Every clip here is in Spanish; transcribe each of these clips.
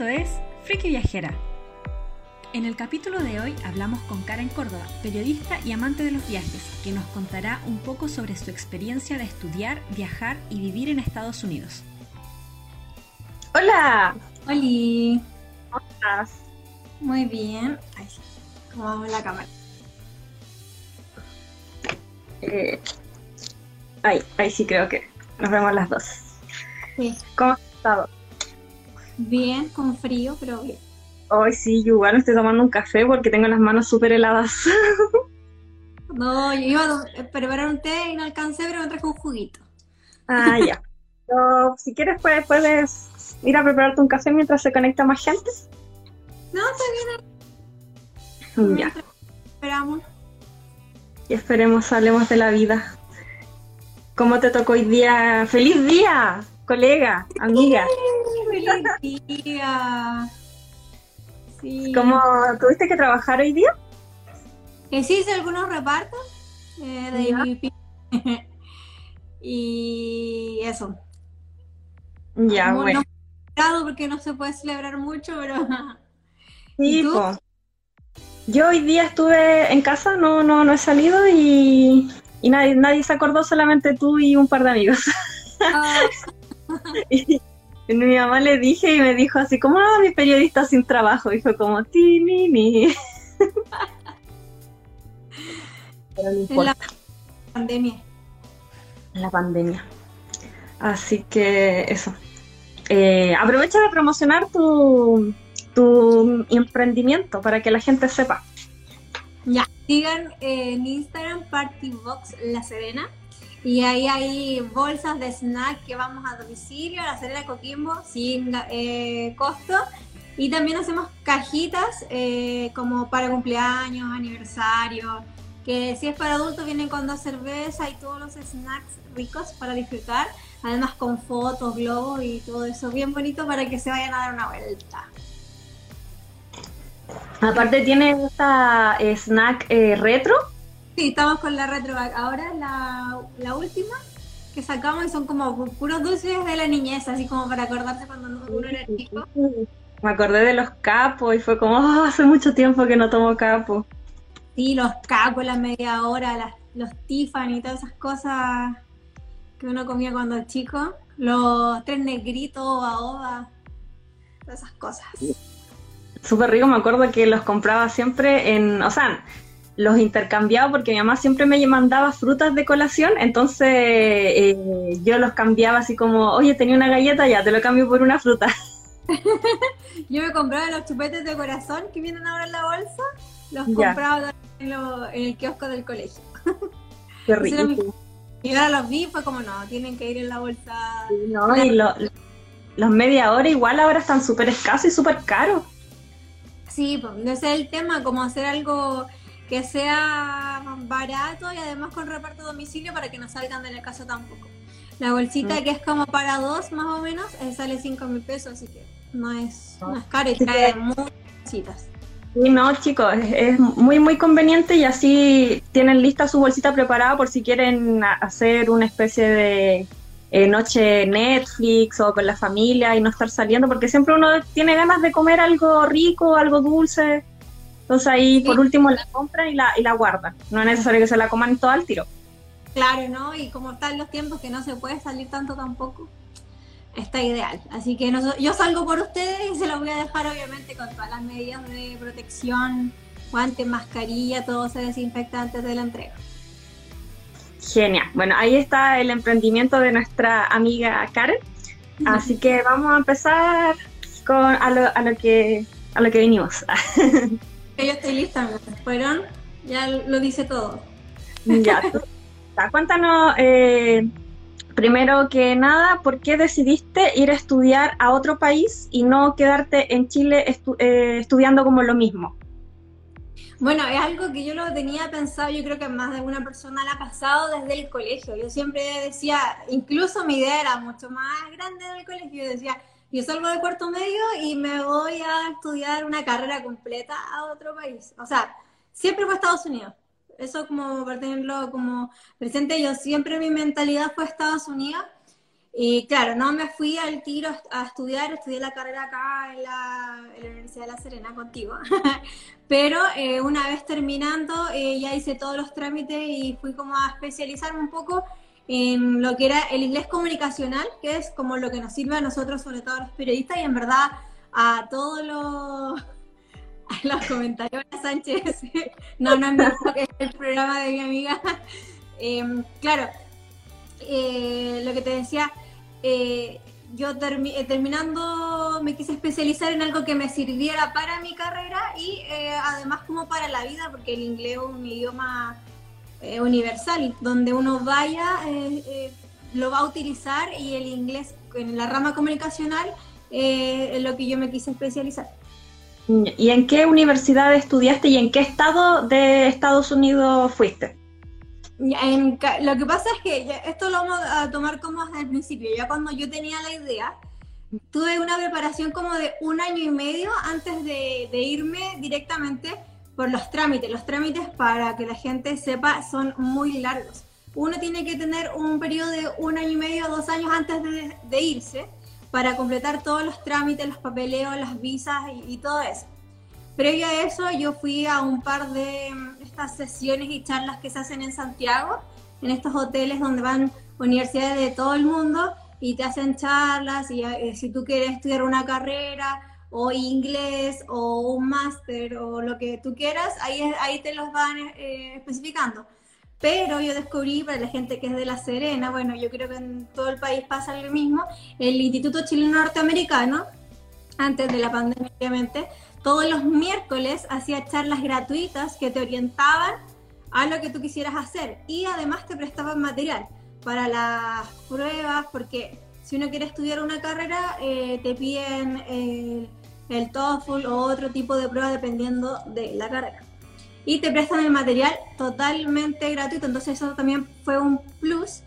esto es Friki Viajera. En el capítulo de hoy hablamos con Karen Córdoba, periodista y amante de los viajes, que nos contará un poco sobre su experiencia de estudiar, viajar y vivir en Estados Unidos. Hola. Hola. ¿Cómo estás? Muy bien. Sí. ¿Cómo vamos la cámara? Eh, ahí, ahí sí creo que nos vemos las dos. Sí. ¿Cómo has estado? Bien, con frío, pero bien. Hoy sí, yo igual me estoy tomando un café porque tengo las manos súper heladas. No, yo iba a preparar un té y no alcancé, pero me traje un juguito. ah, ya. Pero, si quieres, pues, puedes ir a prepararte un café mientras se conecta más gente. No, está bien. Ya. Esperamos. Y esperemos hablemos de la vida. ¿Cómo te tocó hoy día? ¡Feliz día, colega, amiga! ¡Feliz día! Sí. ¿Cómo tuviste que trabajar hoy día? Que sí hice algunos repartos eh, de Ya. Y eso. Ya, Muy- bueno. no porque no se puede celebrar mucho, pero Sí. Yo hoy día estuve en casa, no, no, no he salido y, y nadie, nadie se acordó, solamente tú y un par de amigos. ah, Y, y mi mamá le dije y me dijo así como, ah, mi periodista sin trabajo. Y fue como, ti, ni, ni. Pero no en importa, la pandemia. la pandemia. Así que eso. Eh, aprovecha de promocionar tu, tu emprendimiento para que la gente sepa. Ya, sigan en Instagram Partybox La Serena. Y ahí hay bolsas de snack que vamos a domicilio, a La Serena Coquimbo, sin eh, costo. Y también hacemos cajitas eh, como para cumpleaños, aniversario, que si es para adultos vienen con dos cervezas y todos los snacks ricos para disfrutar. Además con fotos, globos y todo eso bien bonito para que se vayan a dar una vuelta. Aparte tiene esta eh, snack retro. Sí, estamos con la retroback. Ahora la, la última que sacamos y son como pu- puros dulces de la niñez, así como para acordarse cuando uno era chico. Me acordé de los capos y fue como, "Ah, hace mucho tiempo que no tomo capo. Sí, los cacos, la media hora, las, los Tiffany y todas esas cosas que uno comía cuando era chico. Los tres negritos, oba todas esas cosas. Súper rico, me acuerdo que los compraba siempre en, o sea, los intercambiaba porque mi mamá siempre me mandaba frutas de colación, entonces eh, yo los cambiaba así como, oye, tenía una galleta, ya, te lo cambio por una fruta. Yo me compraba los chupetes de corazón que vienen ahora en la bolsa, los Ya. compraba en, lo- en el kiosco del colegio. Qué rico. Y ahora los vi, fue como no, tienen que ir en la bolsa. No, y lo- los media hora igual ahora están súper escasos y súper caros. Sí, pues ese es el tema, como hacer algo que sea barato y además con reparto a domicilio para que no salgan de la casa tampoco. La bolsita Mm. que es como para dos más o menos eh, sale 5 mil pesos, así que no es, No. es caro y trae que- muchas cositas. Sí, no, chicos, es, es muy, muy conveniente y así tienen lista su bolsita preparada por si quieren hacer una especie de eh, noche Netflix o con la familia y no estar saliendo, porque siempre uno tiene ganas de comer algo rico, algo dulce. Entonces ahí por último la compran y la, y la guardan. No es necesario que se la coman todo al tiro. Claro, ¿no? Y como están los tiempos que no se puede salir tanto tampoco, está ideal. Así que noso- yo salgo por ustedes y se los voy a dejar obviamente con todas las medidas de protección, guantes, mascarilla, todo se desinfecta antes de la entrega. Genial. Bueno, ahí está el emprendimiento de nuestra amiga Karen. Así que vamos a empezar con a lo, a lo que a lo que vinimos. Que yo estoy lista, me fueron, ya lo dice todo. Ya, tú- cuéntanos eh, primero que nada, ¿por qué decidiste ir a estudiar a otro país y no quedarte en Chile estu- eh, estudiando como lo mismo? Bueno, es algo que yo lo tenía pensado, yo creo que más de una persona la ha pasado desde el colegio. Yo siempre decía, incluso mi idea era mucho más grande en el colegio, yo decía, yo salgo de cuarto medio y me voy a estudiar una carrera completa a otro país. O sea, siempre fue Estados Unidos. Eso como para tenerlo como presente, yo siempre mi mentalidad fue Estados Unidos. Y claro, no me fui al tiro a estudiar, estudié la carrera acá en la, Universidad de La Serena contigo, pero eh, una vez terminando eh, ya hice todos los trámites y fui como a especializarme un poco en lo que era el inglés comunicacional, que es como lo que nos sirve a nosotros, sobre todo a los periodistas, y en verdad a todos los, los comentarios Sánchez, no, no, no, es el programa de mi amiga. Em, claro, eh, lo que te decía, eh, yo eh, terminando me quise especializar en algo que me sirviera para mi carrera y además como para la vida, porque el inglés es un idioma universal, donde uno vaya lo va a utilizar y el inglés en la rama comunicacional es lo que yo me quise especializar. ¿Y en qué universidad estudiaste y en qué estado de Estados Unidos fuiste? lo que pasa es que esto lo vamos a tomar como desde el principio. Ya cuando yo tenía la idea, tuve una preparación como de un año y medio antes de, irme directamente por los trámites. Los trámites, para que la gente sepa, son muy largos. Uno tiene que tener un periodo de un año y medio, dos años antes de, irse para completar todos los trámites, los papeleos, las visas y, y todo eso. Previo a eso, yo fui a un par de sesiones y charlas que se hacen en Santiago, en estos hoteles donde van universidades de todo el mundo y te hacen charlas y eh, si tú quieres estudiar una carrera o inglés o un máster o lo que tú quieras, ahí, ahí te los van eh, especificando. Pero yo descubrí para la gente que es de La Serena, bueno, yo creo que en todo el país pasa lo mismo, el Instituto Chileno Norteamericano, antes de la pandemia obviamente, todos los miércoles hacía charlas gratuitas que te orientaban a lo que tú quisieras hacer y además te prestaban material para las pruebas, porque si uno quiere estudiar una carrera eh, te piden el TOEFL o otro tipo de prueba dependiendo de la carrera. Y te prestan el material totalmente gratuito, entonces eso también fue un plus.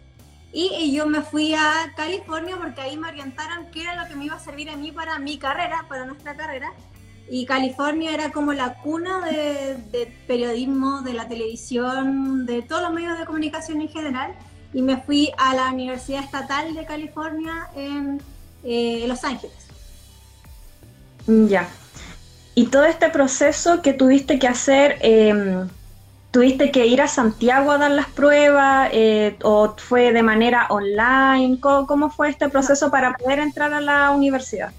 Y, yo me fui a California porque ahí me orientaron qué era lo que me iba a servir a mí para mi carrera, para nuestra carrera y California era como la cuna de, periodismo, de la televisión, de todos los medios de comunicación en general. Y me fui a la Universidad Estatal de California en eh, Los Ángeles. Ya. Y todo este proceso que tuviste que hacer, em, ¿tuviste que ir a Santiago a dar las pruebas eh, o fue de manera online? ¿Cómo, fue este proceso para poder entrar a la universidad?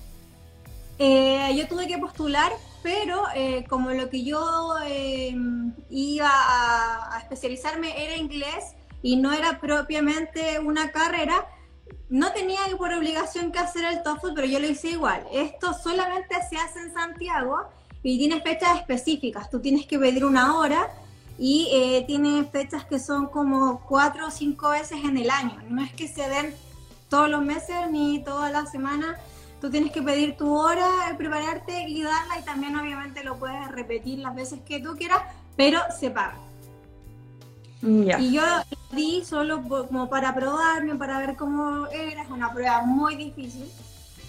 Eh, yo tuve que postular, pero eh, como lo que yo em, iba a, especializarme era inglés y no era propiamente una carrera, no tenía por obligación que hacer el TOEFL, pero yo lo hice igual. Esto solamente se hace en Santiago y tiene fechas específicas. Tú tienes que pedir una hora y eh, tiene fechas que son como cuatro o cinco veces en el año. No es que se den todos los meses ni todas las semanas Tú tienes que pedir tu hora, prepararte y darla y también obviamente lo puedes repetir las veces que tú quieras, pero se paga. Y yo di solo como para probarme, para ver cómo era, es una prueba muy difícil.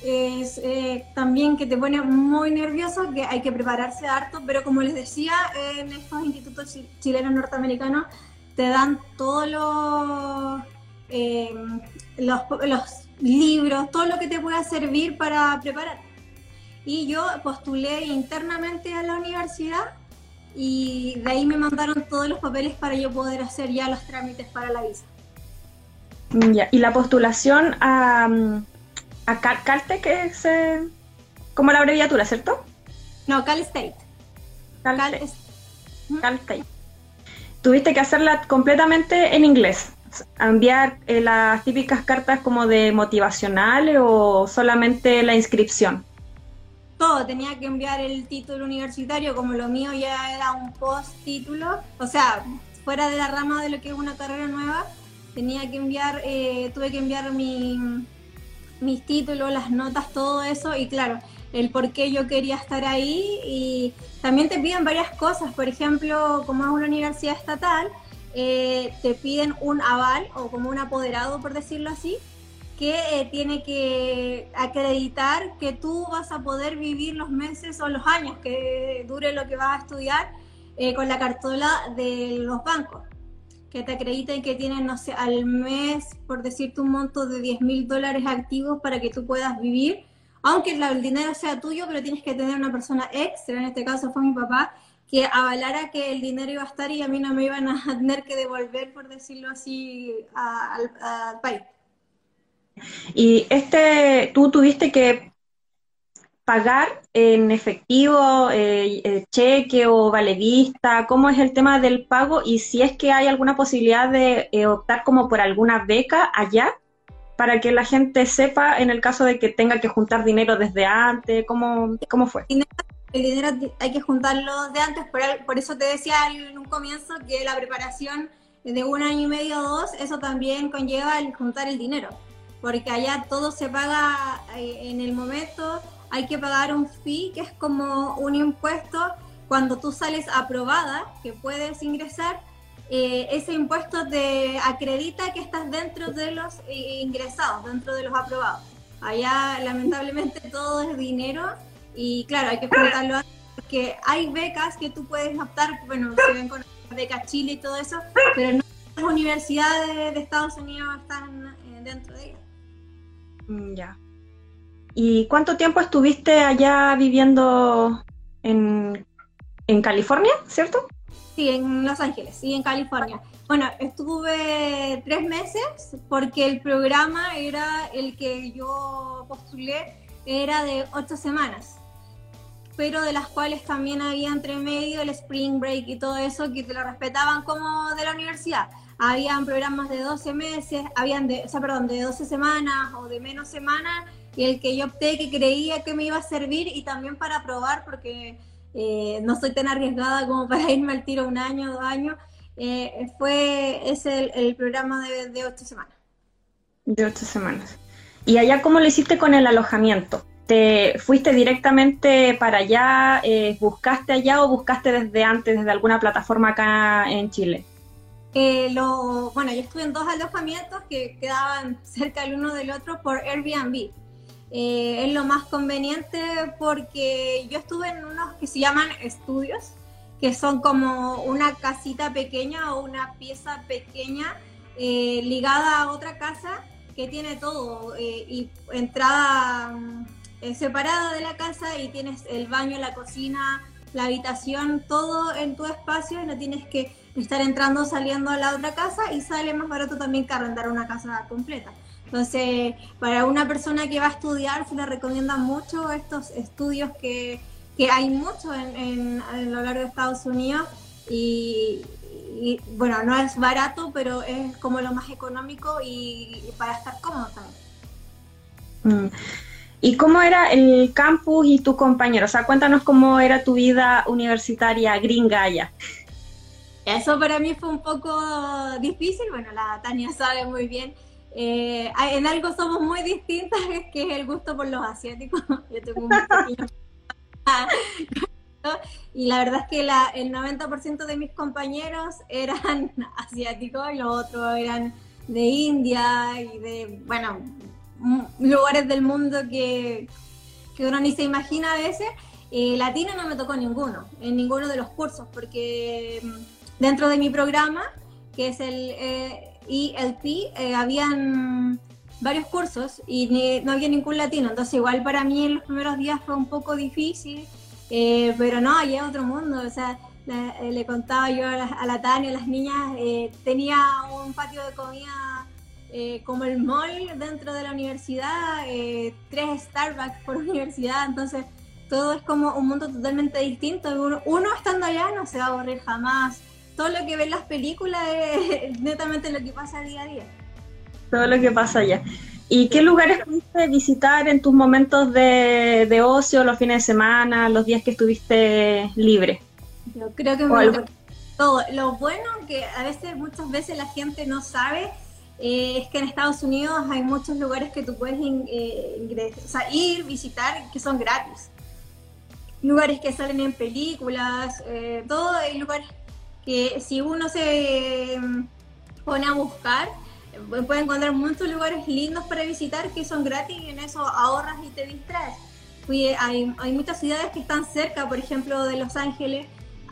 Es eh, también que te pone muy nervioso, que hay que prepararse harto, pero como les decía, en estos institutos chilenos norteamericanos te dan todos eh, los, los libros, todo lo que te pueda servir para preparar. Y yo postulé internamente a la universidad y de ahí me mandaron todos los papeles para yo poder hacer ya los trámites para la visa. y la postulación a, a Calte, que es eh, como la abreviatura, ¿cierto? No, Cal State. Cal, Cal State. Tuviste que hacerla completamente en inglés enviar eh, las típicas cartas como de motivacionales o solamente la inscripción? Todo, tenía que enviar el título universitario, como lo mío ya era un post título, o sea, fuera de la rama de lo que es una carrera nueva, tenía que enviar, eh, tuve que enviar mi, mis títulos, las notas, todo eso, y claro, el por qué yo quería estar ahí, y también te piden varias cosas, por ejemplo, como es una universidad estatal, eh, te piden un aval o como un apoderado, por decirlo así, que eh, tiene que acreditar que tú vas a poder vivir los meses o los años que dure lo que vas a estudiar eh, con la cartola de los bancos. que te acrediten que tienen, no sé, al mes, por decirte un monto de 10 mil dólares activos para que tú puedas vivir, aunque el dinero sea tuyo, pero tienes que tener una persona extra, en este caso fue mi papá, que avalara que el dinero iba a estar y a mí no me iban a tener que devolver, por decirlo así, al país. Y este, tú tuviste que pagar en efectivo, eh, eh, cheque o vale vista? ¿Cómo es el tema del pago? Y si es que hay alguna posibilidad de eh, optar como por alguna beca allá para que la gente sepa en el caso de que tenga que juntar dinero desde antes, ¿cómo, cómo fue? El dinero hay que juntarlo de antes, por, por eso te decía en un comienzo que la preparación de un año y medio o dos, eso también conlleva el juntar el dinero, porque allá todo se paga en el momento, hay que pagar un fee, que es como un impuesto cuando tú sales aprobada, que puedes ingresar, eh, ese impuesto te acredita que estás dentro de los eh, ingresados, dentro de los aprobados. Allá lamentablemente todo es dinero y claro, hay que antes porque hay becas que tú puedes optar, bueno, se ven con becas Chile y todo eso, pero no las universidades de Estados Unidos están eh, dentro de ellas. Mm, ya. ¿Y cuánto tiempo estuviste allá viviendo en, California, cierto? Sí, en Los Ángeles, sí, en California. Bueno, estuve tres meses porque el programa era el que yo postulé, era de ocho semanas, pero de las cuales también había entre medio el spring break y todo eso que te lo respetaban como de la universidad. Habían programas de 12 meses, habían de, o sea, perdón, de 12 semanas o de menos semanas y el que yo opté que creía que me iba a servir y también para probar porque eh, no soy tan arriesgada como para irme al tiro un año, dos años, eh, fue ese el, programa de, ocho semanas. De ocho semanas. ¿Y allá cómo lo hiciste con el alojamiento? ¿Te fuiste directamente para allá? Eh, ¿Buscaste allá o buscaste desde antes, desde alguna plataforma acá en Chile? Lo, bueno, yo estuve en dos alojamientos que quedaban cerca el uno del otro por Airbnb. Eh, es lo más conveniente porque yo estuve en unos que se llaman estudios, que son como una casita pequeña o una pieza pequeña eh, ligada a otra casa que tiene todo eh, y entrada separada de la casa y tienes el baño, la cocina, la habitación, todo en tu espacio y no tienes que estar entrando o saliendo a la otra casa y sale más barato también que arrendar una casa completa. Entonces, para una persona que va a estudiar, se le recomiendan mucho estos estudios que, hay mucho en, a lo largo de Estados Unidos y, bueno, no es barato, pero es como lo más económico y, para estar cómodo también. Mm. ¿Y cómo era el campus y tu compañero? O sea, cuéntanos cómo era tu vida universitaria gringa allá. Eso para mí fue un poco difícil, bueno, la Tania sabe muy bien eh, en algo somos muy distintas, que es el gusto por los asiáticos. Yo tengo un y la verdad es que la, el 90% de mis compañeros eran asiáticos y los otros eran de India y de, bueno, lugares del mundo que, que uno ni se imagina a veces. Eh, latino no me tocó ninguno, en ninguno de los cursos, porque mm, dentro de mi programa, que es el... Eh, y el PI eh, habían varios cursos y no había ningún latino, entonces igual para mí en los primeros días fue un poco difícil, eh, pero no, allá es otro mundo, o sea, eh, le contaba yo a la, Tania, a las niñas, tenía un patio de comida como el mall dentro de la universidad, tres Starbucks por universidad, entonces todo es como un mundo totalmente distinto, uno, uno estando allá no se va a aburrir jamás, todo lo que ven las películas es netamente lo que pasa día a día. Todo lo que pasa allá. ¿Y qué lugares pudiste visitar en tus momentos de, ocio, los fines de semana, los días que estuviste libre? Yo creo que me todo. Lo bueno que a veces, muchas veces la gente no sabe eh, es que en Estados Unidos hay muchos lugares que tú puedes eh, ir, visitar, que son gratis. Lugares que salen en películas, eh, todo hay lugares que si uno se mm, pone a buscar, puede encontrar muchos lugares lindos para visitar que son gratis y en eso ahorras y te distraes. Hay, hay muchas ciudades que están cerca, por ejemplo, de Los Ángeles.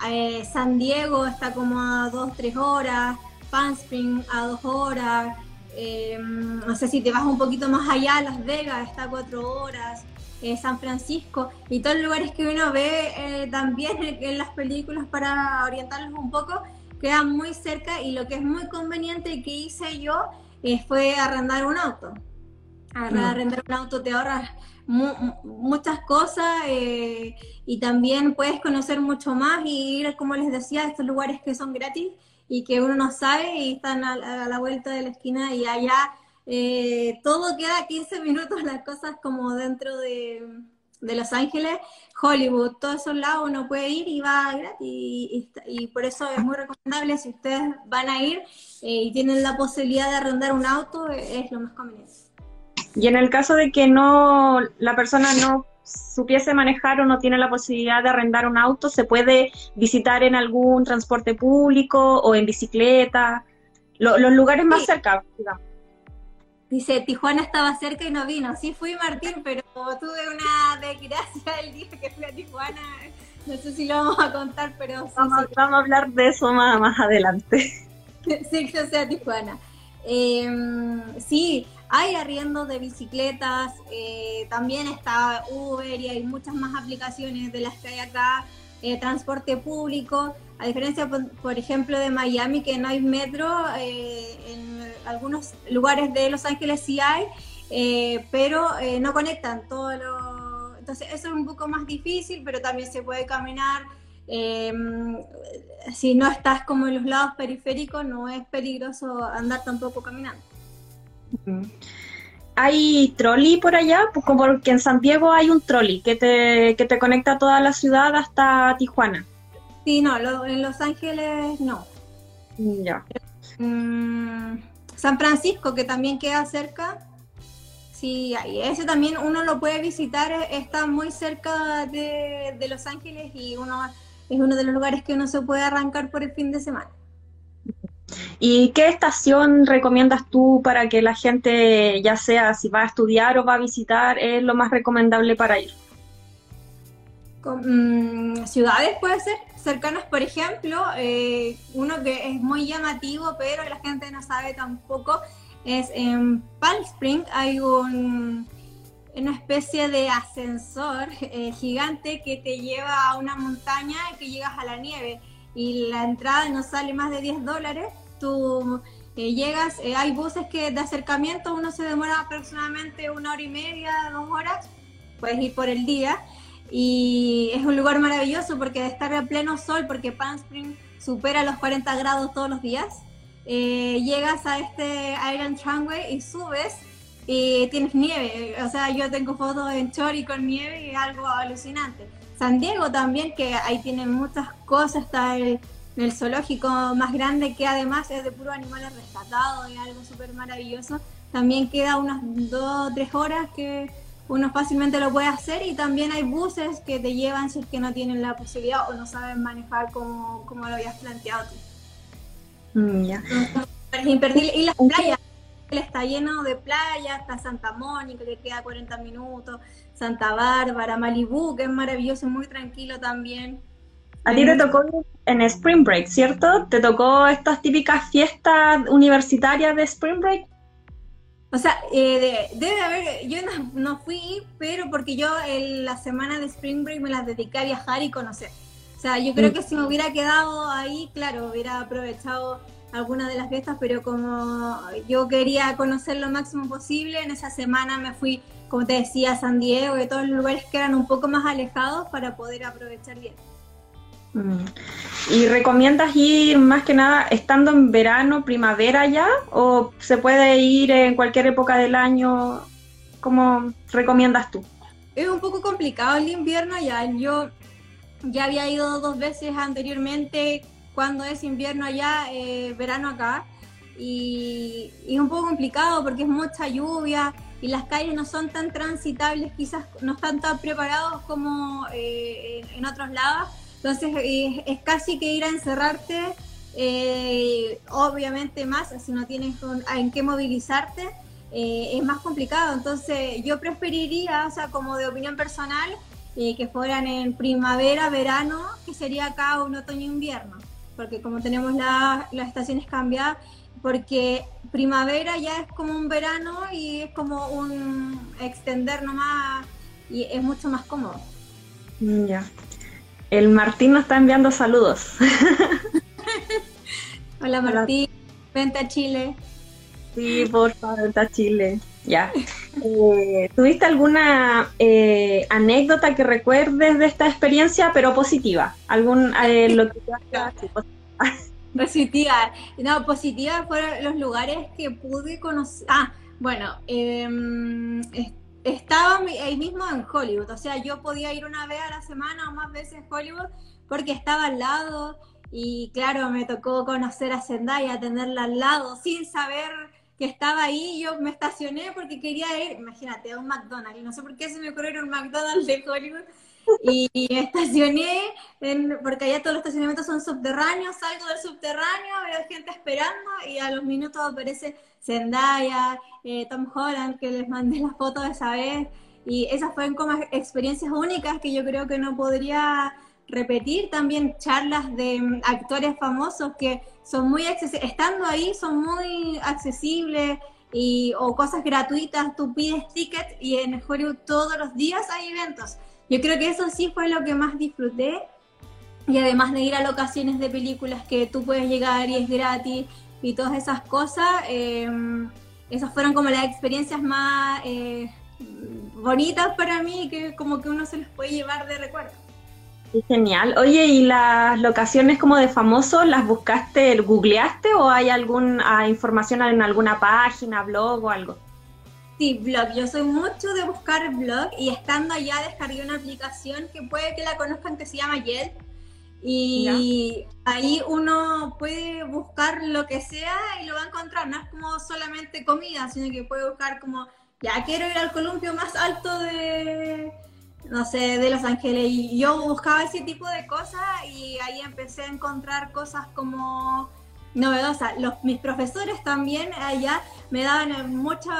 Eh, San Diego está como a dos, tres horas. Palm Springs a dos horas, eh, no sé si te vas un poquito más allá, Las Vegas está a cuatro horas, eh, San Francisco y todos los lugares que uno ve eh, también en las películas para orientarlos un poco, quedan muy cerca y lo que es muy conveniente que hice yo fue arrendar un auto. Mm. Arrendar un auto te ahorras muchas cosas y también puedes conocer mucho más y ir, como les decía, a estos lugares que son gratis y que uno no sabe y están a, la vuelta de la esquina y allá eh, todo queda 15 minutos, las cosas como dentro de, Los Ángeles, Hollywood, todos esos lados uno puede ir y va gratis y, por eso es muy recomendable si ustedes van a ir eh, y tienen la posibilidad de arrendar un auto, es lo más conveniente. Y en el caso de que no la persona no supiese manejar o no tiene la posibilidad de arrendar un auto, se puede visitar en algún transporte público o en bicicleta, los lugares más cercanos, Dice, Tijuana estaba cerca y no vino. Sí fui, Martín, pero tuve una desgracia el día que fui a Tijuana. No sé si lo vamos a contar, pero... vamos, vamos, a hablar de eso más, más adelante. sí, que sea Tijuana. Em, sí, hay arriendos de bicicletas, eh, también está Uber y hay muchas más aplicaciones de las que hay acá, eh, transporte público, a diferencia, por, ejemplo, de Miami, que no hay metro, eh, en algunos lugares de Los Ángeles sí hay, pero no conectan todo lo... Entonces eso es un poco más difícil, pero también se puede caminar. si no estás como en los lados periféricos, no es peligroso andar tampoco caminando. ¿Hay trolley por allá? Pues como porque en San Diego hay un trolley que te, que te conecta toda la ciudad hasta Tijuana. Sí, no, en Los Ángeles no. Ya. Mm, San Francisco, que también queda cerca. Sí, y ese también uno lo puede visitar, está muy cerca de, de Los Ángeles y uno es uno de los lugares que uno se puede arrancar por el fin de semana. ¿Y qué estación recomiendas tú para que la gente, ya sea si va a estudiar o va a visitar, es lo más recomendable para ir? Mm, ciudades puede ser, cercanas, por ejemplo, eh, uno que es muy llamativo, pero la gente no sabe tampoco, es en Palm Springs hay un, una especie de ascensor eh, gigante que te lleva a una montaña y que llegas a la nieve. Y la entrada no sale más de 10 dólares. Tú eh, llegas, eh, hay buses que de acercamiento uno se demora aproximadamente una hora y media, dos horas, puedes ir por el día y es un lugar maravilloso porque de estar a pleno sol, porque Palm Springs supera los 40 grados todos los días, eh, llegas a este Iron Tramway y subes y tienes nieve, o sea, yo tengo fotos en Chori con nieve y es algo alucinante. San Diego también, que ahí tienen muchas cosas, está el el zoológico más grande que además es de puros animales rescatados y algo súper maravilloso. También queda unas dos o tres horas que uno fácilmente lo puede hacer y también hay buses que te llevan si es que no tienen la posibilidad o no saben manejar como, como lo habías planteado tú. Mm, imperdible. Y las playas, está lleno de playas, está Santa Mónica que queda 40 minutos, Santa Bárbara, Malibú que es maravilloso, muy tranquilo también. A ti te tocó en Spring Break, ¿cierto? ¿Te tocó estas típicas fiestas universitarias de Spring Break? O sea, eh, debe haber, yo no, fui, pero porque yo en la semana de Spring Break me las dediqué a viajar y conocer. O sea, yo creo mm. que si me hubiera quedado ahí, claro, hubiera aprovechado alguna de las fiestas, pero como yo quería conocer lo máximo posible, en esa semana me fui, como te decía, a San Diego y todos los lugares que eran un poco más alejados para poder aprovechar bien. Mm. ¿Y recomiendas ir más que nada estando en verano, primavera ya? ¿O se puede ir en cualquier época del año? ¿Cómo recomiendas tú? Es un poco complicado el invierno ya. Yo ya había ido dos veces anteriormente cuando es invierno allá, eh, verano acá. Y, es un poco complicado porque es mucha lluvia y las calles no son tan transitables, quizás no están tan preparados como eh, en otros lados entonces es, casi que ir a encerrarte, eh, obviamente más, si no tienes en qué movilizarte, eh, es más complicado. Entonces yo preferiría, o sea, como de opinión personal, eh, que fueran en primavera, verano, que sería acá un otoño-invierno. porque como tenemos las estaciones cambiadas, porque primavera ya es como un verano y es como un extender nomás y es mucho más cómodo. Mm, ya. El Martín nos está enviando saludos. Hola Martín, vente a Chile. Sí, por favor, vente a Chile. Ya. Eh, ¿Tuviste alguna eh, anécdota que recuerdes de esta experiencia, pero positiva? ¿Algún eh, lo que Positiva. No, positiva fueron los lugares que pude conocer. Ah, bueno, em, estaba ahí mismo en Hollywood. O sea, yo podía ir una vez a la semana o más veces a Hollywood porque estaba al lado. Y claro, me tocó conocer a Zendaya, tenerla al lado, sin saber que estaba ahí. Yo me estacioné porque quería ir, imagínate, a un McDonald's. No sé por qué se me ocurrió un McDonald's de Hollywood y me estacioné, en, porque allá todos los estacionamientos son subterráneos, salgo del subterráneo, veo gente esperando y a los minutos aparece Zendaya, eh, Tom Holland, que les mandé la foto esa vez. Y esas fueron como experiencias únicas que yo creo que no podría repetir. También charlas de mm, actores famosos que son muy accesibles, estando ahí son muy accesibles. Y, o cosas gratuitas, tú pides ticket y en Hollywood todos los días hay eventos. Yo creo que eso sí fue lo que más disfruté. Y además de ir a locaciones de películas que tú puedes llegar y es gratis y todas esas cosas, em, esas fueron como las experiencias más eh, bonitas para mí que como que uno se les puede llevar de recuerdo. Genial. Oye, ¿y las locaciones como de famosos las buscaste, googleaste o hay alguna información en alguna página, blog o algo? Sí, blog. Yo soy mucho de buscar blog y estando allá descargué una aplicación que puede que la conozcan que se llama Yelp. Y ahí uno puede buscar lo que sea y lo va a encontrar. No es como solamente comida, sino que puede buscar como, ya quiero ir al columpio más alto de, no sé, de Los Ángeles. Y yo buscaba ese tipo de cosas y ahí empecé a encontrar cosas como novedosa. Los, mis profesores también allá me daban muchos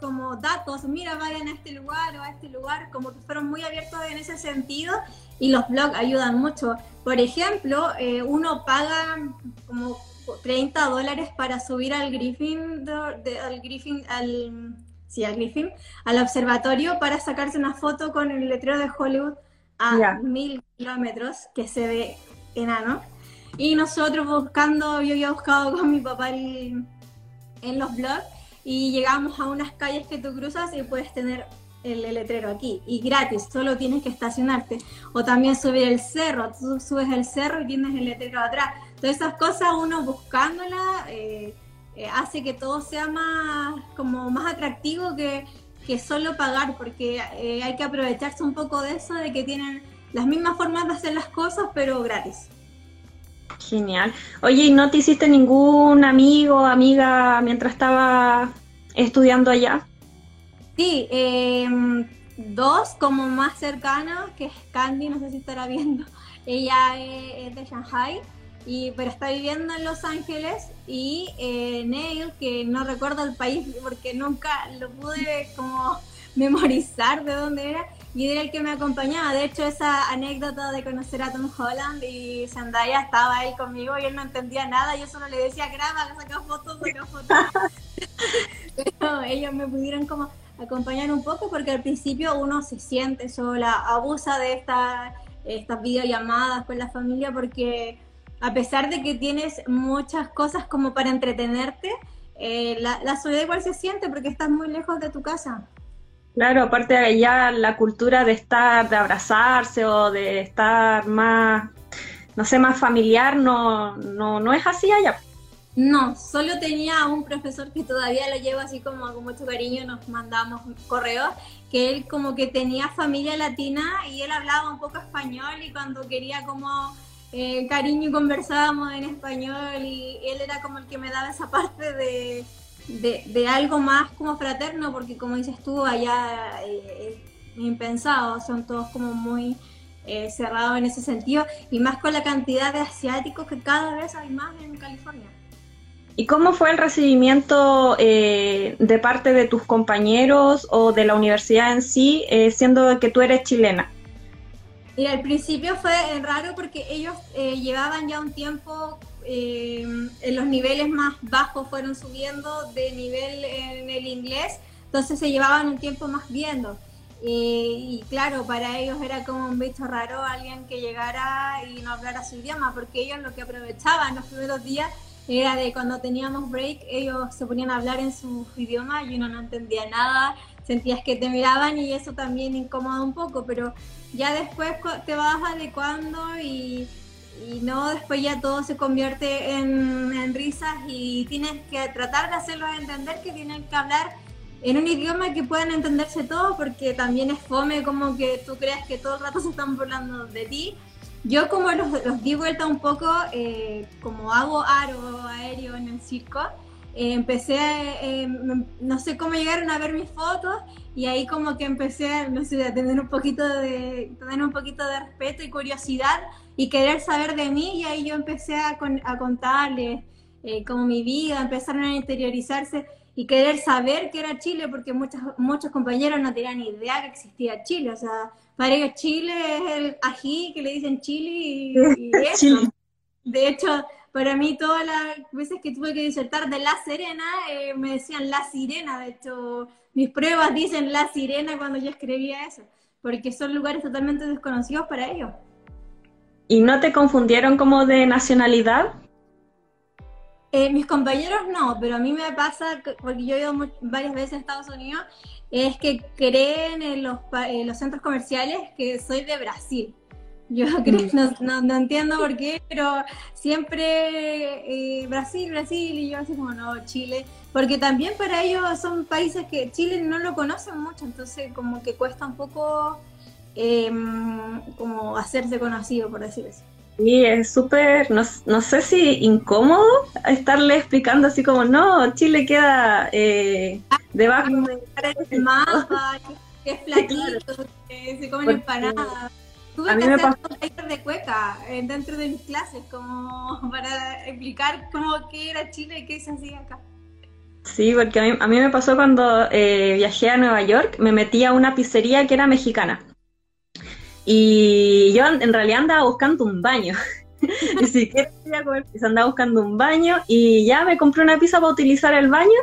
como datos, mira, vayan a este lugar o a este lugar, como que fueron muy abiertos en ese sentido y los blogs ayudan mucho. Por ejemplo, eh, uno paga como 30 dólares para subir al Griffin, al Griffin, al, sí, al Griffin, al observatorio para sacarse una foto con el letrero de Hollywood a mil kilómetros, que se ve enano. Y nosotros buscando, yo había buscado con mi papá en los blogs y llegamos a unas calles que tú cruzas y puedes tener el, letrero aquí y gratis, solo tienes que estacionarte. O también subir el cerro, tú subes el cerro y tienes el letrero atrás. Todas esas cosas uno buscándola eh, eh, hace que todo sea más, como más atractivo que, que solo pagar, porque eh, hay que aprovecharse un poco de eso, de que tienen las mismas formas de hacer las cosas, pero gratis. Genial. Oye, ¿y no te hiciste ningún amigo, amiga mientras estaba estudiando allá? Sí, em, dos como más cercanas, que es Candy, no sé si estará viendo. Ella es de Shanghai, y, pero está viviendo en Los Ángeles. Y eh, Neil, que no recuerdo el país porque nunca lo pude como memorizar de dónde era y era el que me acompañaba. De hecho, esa anécdota de conocer a Tom Holland y Zendaya estaba él conmigo y él no entendía nada. Yo solo le decía, graba, saca fotos, saca fotos. Pero ellos me pudieron como acompañar un poco porque al principio uno se siente sola, abusa de esta, estas videollamadas con la familia porque a pesar de que tienes muchas cosas como para entretenerte, eh, la, la soledad igual se siente porque estás muy lejos de tu casa. Claro, aparte de ya la cultura de estar, de abrazarse o de estar más, no sé, más familiar, no, no, no es así allá. No, solo tenía un profesor que todavía lo llevo así como con mucho cariño, nos mandamos correos, que él como que tenía familia latina y él hablaba un poco español y cuando quería como eh, cariño conversábamos en español y él era como el que me daba esa parte de, de, algo más como fraterno, porque como dices tú, allá eh, impensado, son todos como muy eh, cerrados en ese sentido, y más con la cantidad de asiáticos que cada vez hay más en California. ¿Y cómo fue el recibimiento eh, de parte de tus compañeros o de la universidad en sí, siendo que tú eres chilena? Mira, al principio fue raro porque ellos eh, llevaban ya un tiempo, eh, en los niveles más bajos fueron subiendo de nivel en el inglés, entonces se llevaban un tiempo más viendo. y claro, para ellos era como un bicho raro alguien que llegara y no hablara su idioma, porque ellos lo que aprovechaban los primeros días era de cuando teníamos break, ellos se ponían a hablar en su idioma y uno no entendía nada, sentías que te miraban y eso también incomoda un poco, pero ya después te vas adecuando y, y no, después ya todo se convierte en, en, risas y tienes que tratar de hacerlos entender que tienen que hablar en un idioma que puedan entenderse todos, porque también es fome como que tú creas que todo el rato se están burlando de ti. Yo como los, di vuelta un poco, eh, como hago aro aéreo en el circo, eh, empecé, eh, no sé cómo llegaron a ver mis fotos y ahí como que empecé, no sé, a tener un poquito de, tener un poquito de respeto y curiosidad y querer saber de mí y ahí yo empecé a, a contarles como mi vida, empezaron a interiorizarse y querer saber qué era Chile, porque muchos, muchos compañeros no tenían idea que existía Chile. O sea, para ellos Chile es el ají que le dicen Chile y, eso. De hecho, para mí todas las veces que tuve que disertar de La Serena, eh, me decían La Sirena. De hecho, mis pruebas dicen La Sirena cuando yo escribía eso, porque son lugares totalmente desconocidos para ellos. ¿Y no te confundieron como de nacionalidad? Eh, mis compañeros no, pero a mí me pasa, porque yo he ido varias veces a Estados Unidos, es que creen en los, los centros comerciales que soy de Brasil. Yo creo, mm. no, no, entiendo por qué, pero siempre eh, Brasil, Brasil, y yo así como no, Chile, porque también para ellos son países que Chile no lo conocen mucho, entonces como que cuesta un poco em, como hacerse conocido, por decir eso. Sí, es súper, no, no, sé si incómodo estarle explicando así como, no, Chile queda eh, debajo del mapa, que es flaquito, que se comen empanadas. Tuve que hacer un taller de cueca eh, dentro de mis clases, como para explicar cómo qué era Chile y qué se hacía acá. Sí, porque a mí, a mí me pasó cuando eh, viajé a Nueva York, me metí a una pizzería que era mexicana. Y yo en realidad andaba buscando un baño. Ni siquiera quería comer pizza, andaba buscando un baño y ya me compré una pizza para utilizar el baño.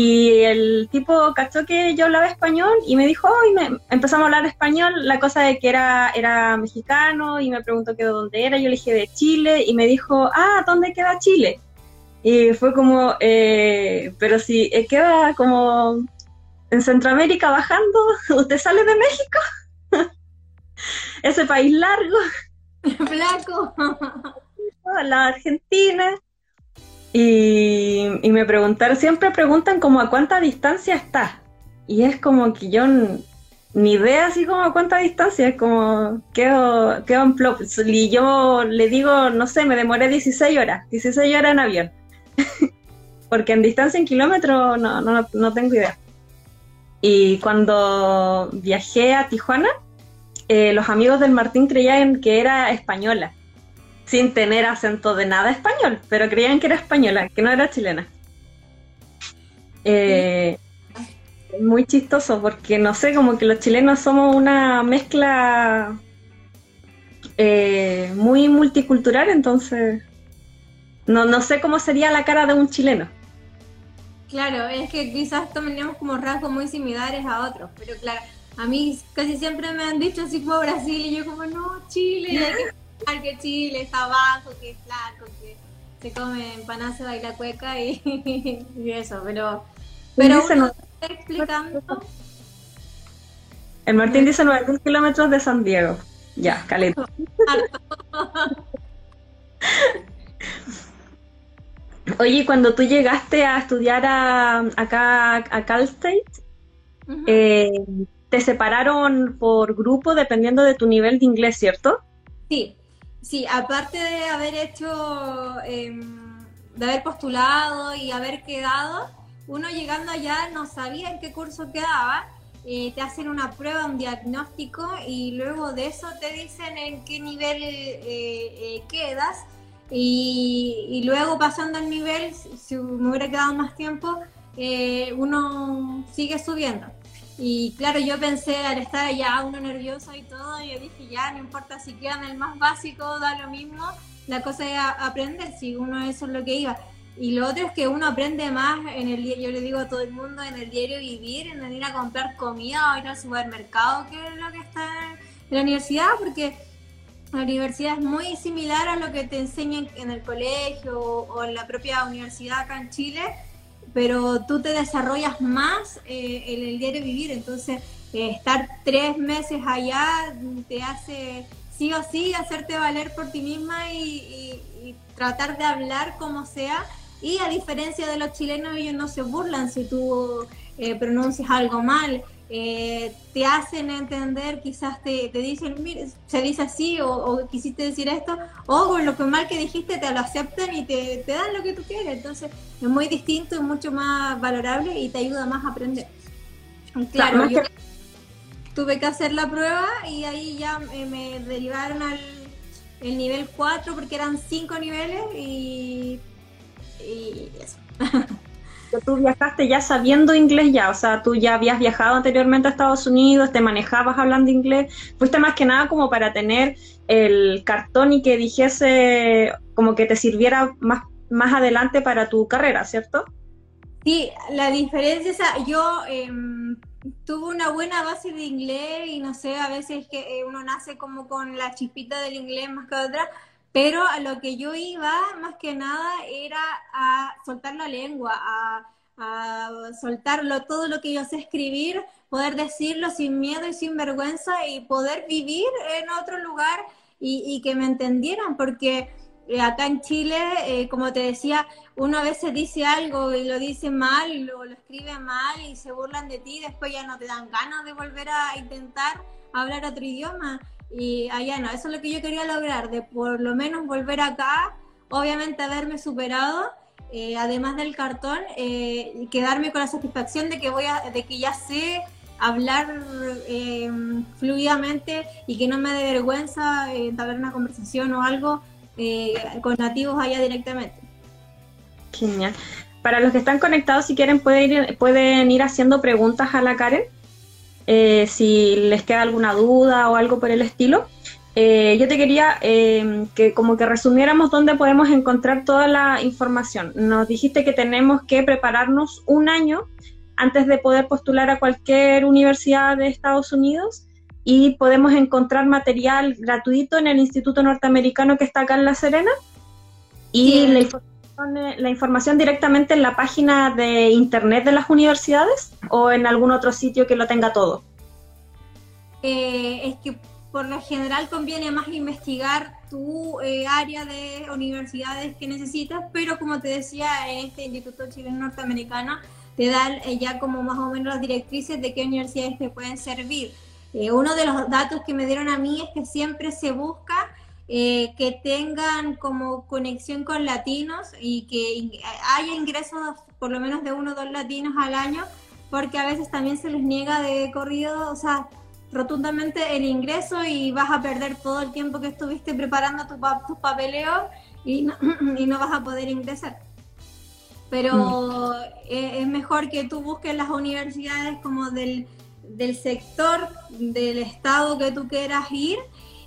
Y el tipo cachó que yo hablaba español y me dijo, oh, y me, empezamos a hablar español, la cosa de que era, era mexicano y me preguntó que de dónde era, yo le dije de Chile y me dijo, ah, ¿dónde queda Chile? Y fue como, eh, pero si eh, queda como en Centroamérica bajando, ¿usted sale de México? ese país largo. Flaco. La Argentina. Y, me preguntaron, siempre preguntan como a cuánta distancia está. Y es como que yo ni idea así como a cuánta distancia, es como quedo, quedo en plop. Y yo le digo, no sé, me demoré 16 horas, 16 horas en avión. Porque en distancia en kilómetros no, no, no tengo idea. Y cuando viajé a Tijuana, eh, los amigos del Martín creían que era española, sin tener acento de nada español, pero creían que era española, que no era chilena. Eh, muy chistoso porque no sé, como que los chilenos somos una mezcla eh, muy multicultural, entonces no, no sé cómo sería la cara de un chileno. Claro, es que quizás tenemos como rasgos muy similares a otros, pero claro, a mí casi siempre me han dicho así como Brasil y yo como, no, Chile, que Chile está abajo, que es flaco, que se come empanadas, baila cueca y, y, eso, pero, pero uno está explicando... El Martín dice 9.000 kilómetros de San Diego. Ya, caleta. Oye, cuando tú llegaste a estudiar a, acá a Cal State, eh, te separaron por grupo dependiendo de tu nivel de inglés, ¿cierto? Sí, sí, aparte de haber hecho, em, de haber postulado y haber quedado, uno llegando allá no sabía en qué curso quedaba, eh, te hacen una prueba, un diagnóstico y luego de eso te dicen en qué nivel eh, eh, quedas y, y, luego pasando el nivel, si me hubiera quedado más tiempo, uno sigue subiendo. Y claro, yo pensé al estar ya uno nervioso y todo, yo dije ya, no importa si quedan el más básico, da lo mismo, la cosa es aprender, si uno eso es lo que iba. Y lo otro es que uno aprende más en el yo le digo a todo el mundo, en el diario vivir, en ir a comprar comida o ir al supermercado, que es lo que está en la universidad, porque la universidad es muy similar a lo que te enseñan en el colegio o en la propia universidad acá en Chile, pero tú te desarrollas más eh, en el diario vivir, entonces eh, estar tres meses allá te hace sí o sí hacerte valer por ti misma y tratar de hablar como sea y a diferencia de los chilenos, ellos no se burlan si tú eh, pronuncias algo mal. Eh, te hacen entender, quizás te, te dicen, mire, se dice así o, quisiste decir esto, o con lo que mal que dijiste te lo aceptan y te, te, dan lo que tú quieres. Entonces es muy distinto y mucho más valorable y te ayuda más a aprender. Claro, yo tuve que hacer la prueba y ahí ya me derivaron al el nivel 4 porque eran 5 niveles y y eso. tú viajaste ya sabiendo inglés ya, o sea, tú ya habías viajado anteriormente a Estados Unidos, te manejabas hablando inglés, fuiste más que nada como para tener el cartón y que dijese como que te sirviera más, más adelante para tu carrera, ¿cierto? Sí, la diferencia es, yo em, tuve una buena base de inglés y no sé, a veces que eh, uno nace como con la chispita del inglés más que otra, pero a lo que yo iba, más que nada, era a soltar la lengua, a, soltarlo, todo lo que yo sé escribir, poder decirlo sin miedo y sin vergüenza y poder vivir en otro lugar y, que me entendieran, porque eh, acá en Chile, eh, como te decía, uno a veces dice algo y lo dice mal, o lo escribe mal y se burlan de ti, después ya no te dan ganas de volver a intentar hablar otro idioma. Y allá no, eso es lo que yo quería lograr, de por lo menos volver acá, obviamente haberme superado, eh, además del cartón, eh, quedarme con la satisfacción de que, voy a, de que ya sé hablar eh, fluidamente y que no me dé vergüenza entablar una conversación o algo con nativos allá directamente. Genial. Para los que están conectados, si quieren, pueden ir, pueden ir haciendo preguntas a la Karen. Eh, si les queda alguna duda o algo por el estilo. Eh, yo te quería eh, que como que resumiéramos dónde podemos encontrar toda la información. Nos dijiste que tenemos que prepararnos un año antes de poder postular a cualquier universidad de Estados Unidos y podemos encontrar material gratuito en el Instituto Norteamericano que está acá en La Serena y la, información, la información directamente en la página de internet de las universidades o en algún otro sitio que lo tenga todo? Eh, es que por lo general conviene más investigar tu eh, área de universidades que necesitas, pero como te decía, en este Instituto Chileno Norteamericano te dan eh, ya como más o menos las directrices de qué universidades te pueden servir. uno de los datos que me dieron a mí es que siempre se busca que tengan como conexión con latinos y que haya ingresos por lo menos de uno o dos latinos al año porque a veces también se les niega de corrido, o sea, rotundamente el ingreso y vas a perder todo el tiempo que estuviste preparando tus tu papeleos y no, y no vas a poder ingresar. Pero mm. es, mejor que tú busques las universidades como del, del sector, del estado que tú quieras ir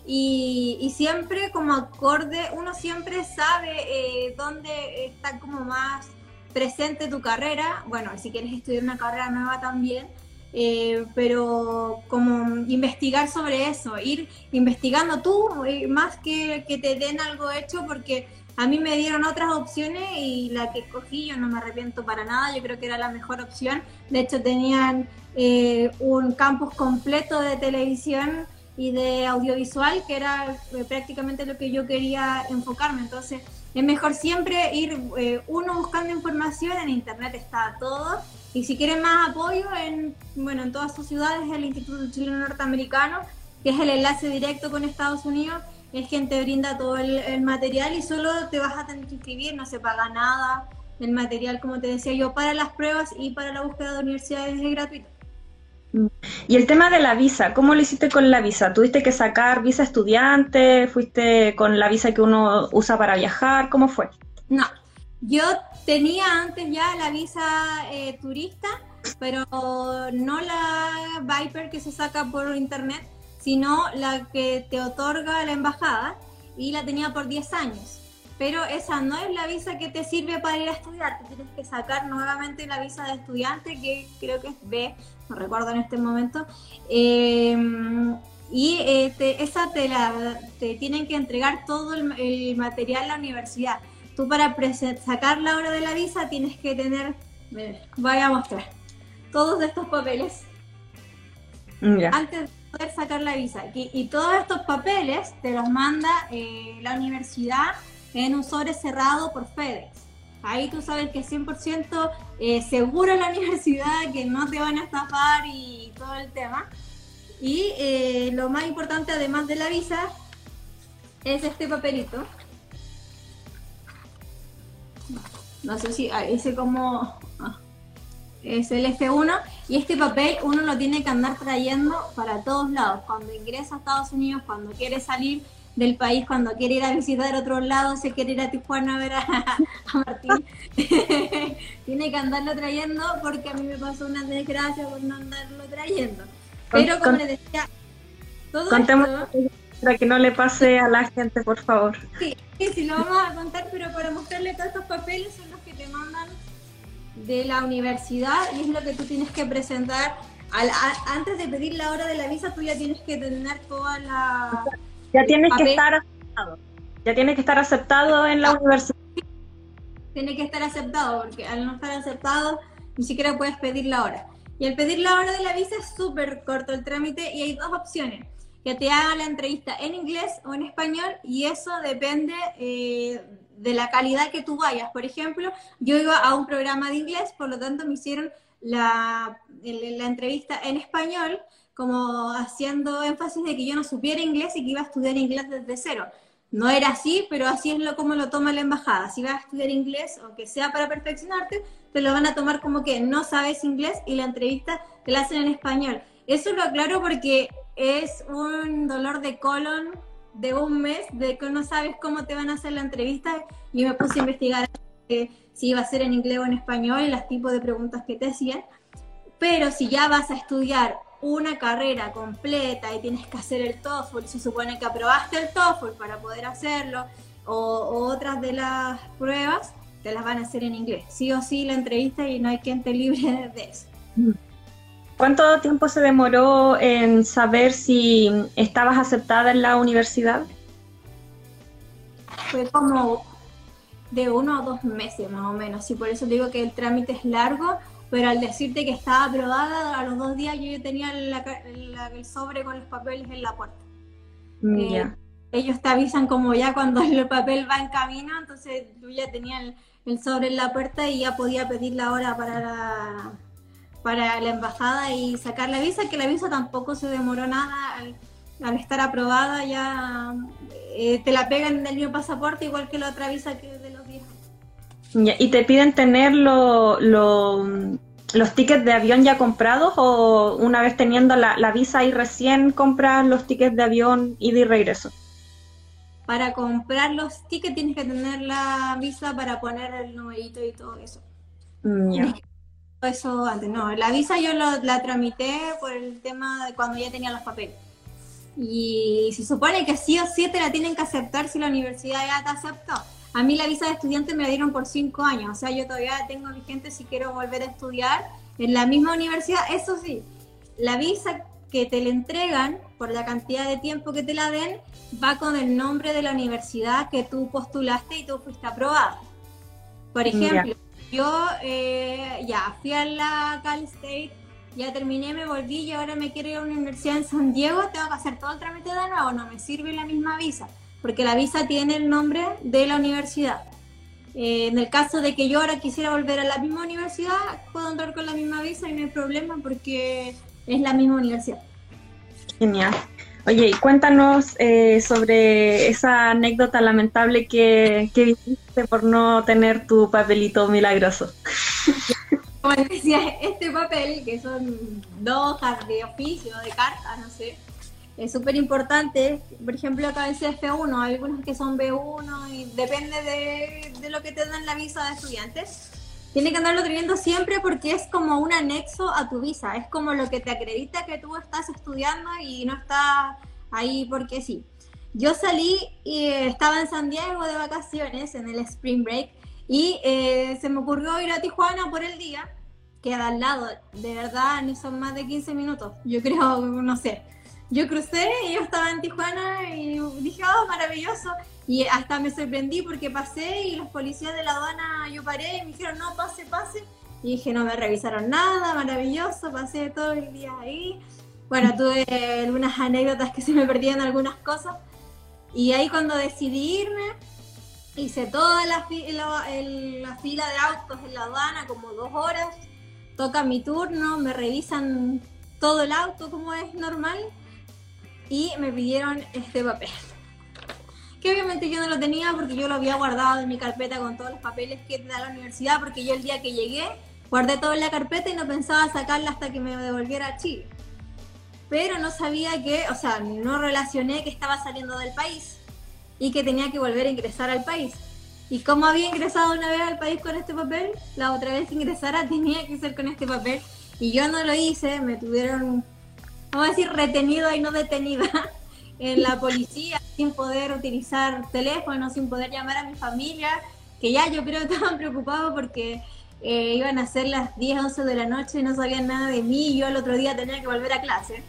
y, y, siempre como acorde, uno siempre sabe eh, dónde está como más presente tu carrera, bueno, si quieres estudiar una carrera nueva también, eh, pero como investigar sobre eso, ir investigando tú eh, más que que te den algo hecho, porque a mí me dieron otras opciones y la que cogí yo no me arrepiento para nada, yo creo que era la mejor opción. De hecho tenían eh, un campus completo de televisión y de audiovisual, que era prácticamente lo que yo quería enfocarme. Entonces, es mejor siempre ir eh, uno buscando información, en internet está todo. Y si quieren más apoyo, en, bueno, en todas sus ciudades, el Instituto Chileno Norteamericano, que es el enlace directo con Estados Unidos, es quien te brinda todo el, material y solo te vas a tener que inscribir, no se paga nada. El material, como te decía yo, para las pruebas y para la búsqueda de universidades es gratuito. Y el tema de la visa, ¿cómo lo hiciste con la visa? ¿Tuviste que sacar visa estudiante? ¿Fuiste con la visa que uno usa para viajar? ¿Cómo fue? No, yo tenía antes ya la visa eh, turista, pero no la Viper que se saca por internet, sino la que te otorga la embajada y la tenía por 10 años. Pero esa no es la visa que te sirve para ir a estudiar, tienes que sacar nuevamente la visa de estudiante, que creo que es B, no recuerdo en este momento. Em, y eh, esa te, la, te tienen que entregar todo el, el material a la universidad. Tú para sacar la hora de la visa tienes que tener, voy a mostrar, todos estos papeles. Antes de poder sacar la visa. Y, todos estos papeles te los manda eh, la universidad en un sobre cerrado por FedEx. Ahí tú sabes que es 100% eh, seguro la universidad, que no te van a estafar y todo el tema. Y eh, lo más importante, además de la visa, es este papelito. No sé si ese como ah, es el F1 y este papel uno lo tiene que andar trayendo para todos lados. Cuando ingresa a Estados Unidos, cuando quiere salir del país, cuando quiere ir a visitar otros lados, se quiere ir a Tijuana a ver a, Martín, tiene que andarlo trayendo porque a mí me pasó una desgracia por no andarlo trayendo. Pero como les decía, todo esto, para que no le pase a la gente, por favor. Sí, sí, lo vamos a contar, pero para mostrarle todos estos papeles son los que te mandan de la universidad y es lo que tú tienes que presentar. antes de pedir la hora de la visa, tú ya tienes que tener toda la... Ya tienes que estar aceptado. Ya tienes que estar aceptado en la ah. universidad. Tiene que estar aceptado, porque al no estar aceptado, ni siquiera puedes pedir la hora. Y al pedir la hora de la visa es súper corto el trámite y hay dos opciones que te haga la entrevista en inglés o en español y eso depende eh, de la calidad que tú vayas. Por ejemplo, yo iba a un programa de inglés, por lo tanto me hicieron la, la entrevista en español, como haciendo énfasis de que yo no supiera inglés y que iba a estudiar inglés desde cero. No era así, pero así es lo como lo toma la embajada. Si vas a estudiar inglés, aunque sea para perfeccionarte, te lo van a tomar como que no sabes inglés y la entrevista te la hacen en español. Eso lo aclaro porque es un dolor de colon de un mes, de que no sabes cómo te van a hacer la entrevista. Y me puse a investigar si iba a ser en inglés o en español y los tipos de preguntas que te hacían. Pero si ya vas a estudiar una carrera completa y tienes que hacer el TOEFL, se supone que aprobaste el TOEFL para poder hacerlo, o, otras de las pruebas, te las van a hacer en inglés. Sí o sí la entrevista y no hay quien te libre de eso. Mm. ¿Cuánto tiempo se demoró en saber si estabas aceptada en la universidad? Fue como de uno o dos meses más o menos, y por eso digo que el trámite es largo, pero al decirte que estaba aprobada, a los dos días yo ya tenía el sobre con los papeles en la puerta. Mm, eh, ellos te avisan como ya cuando el papel va en camino, entonces yo ya tenía el, el sobre en la puerta y ya podía pedir la hora para la para la embajada y sacar la visa, que la visa tampoco se demoró nada al, estar aprobada, ya eh, te la pegan en el mismo pasaporte igual que la otra visa que ¿Y te piden tener los tickets de avión ya comprados o una vez teniendo la, visa y recién compras los tickets de avión ida y regreso? Para comprar los tickets tienes que tener la visa para poner el numerito y todo eso. Mm, eso antes. No, la visa yo la tramité por el tema de cuando ya tenía los papeles. Y se supone que sí o sí te la tienen que aceptar si la universidad ya te aceptó. A mí la visa de estudiante me la dieron por cinco años, o sea, yo todavía tengo vigente si quiero volver a estudiar en la misma universidad. Eso sí, la visa que te la entregan por la cantidad de tiempo que te la den va con el nombre de la universidad que tú postulaste y tú fuiste aprobada. Por ejemplo, yo eh, ya fui a la Cal State, ya terminé, me volví y ahora me quiero ir a una universidad en San Diego, tengo que hacer todo el trámite de nuevo, no me sirve la misma visa, porque la visa tiene el nombre de la universidad. Eh, en el caso de que yo ahora quisiera volver a la misma universidad, puedo entrar con la misma visa y no hay problema porque es la misma universidad. Genial. Oye, y cuéntanos eh, sobre esa anécdota lamentable que, que viviste por no tener tu papelito milagroso. Como decía, este papel, que son dos hojas de oficio, de carta, no sé, es súper importante. Por ejemplo, acá dice F1, hay algunos que son B1 y depende de, de, lo que te dan la visa de estudiantes. tiene que andarlo trayendo siempre porque es como un anexo a tu visa, es como lo que te acredita que tú estás estudiando y no estás ahí porque sí. Yo salí y estaba en San Diego de vacaciones en el Spring Break y eh, se me ocurrió ir a Tijuana por el día, queda al lado, de verdad, ni son más de 15 minutos, yo creo, no sé. Yo crucé y yo estaba en Tijuana y dije, oh, maravilloso. Y hasta me sorprendí porque pasé y los policías de la aduana, yo paré y me dijeron, no, pase, pase. Y dije, no me revisaron nada, maravilloso, pasé todo el día ahí. Bueno, tuve algunas anécdotas que se me perdieron algunas cosas. Y ahí cuando decidí irme, hice toda la, la fila de autos en la aduana, como dos horas. Toca mi turno, me revisan todo el auto como es normal y me pidieron este papel que obviamente yo no lo tenía porque yo lo había guardado en mi carpeta con todos los papeles que da la universidad, porque yo el día que llegué guardé todo en la carpeta y no pensaba sacarla hasta que me devolviera a Chile. Pero no sabía que, o sea, no relacioné que estaba saliendo del país y que tenía que volver a ingresar al país. Y como había ingresado una vez al país con este papel, la otra vez que ingresara tenía que ser con este papel. Y yo no lo hice, me tuvieron, vamos a decir, retenido y no detenida en la policía sin poder utilizar teléfono, sin poder llamar a mi familia, que ya yo creo que estaban preocupados porque eh, iban a ser las 10, 11 de la noche y no sabían nada de mí y yo el otro día tenía que volver a clase.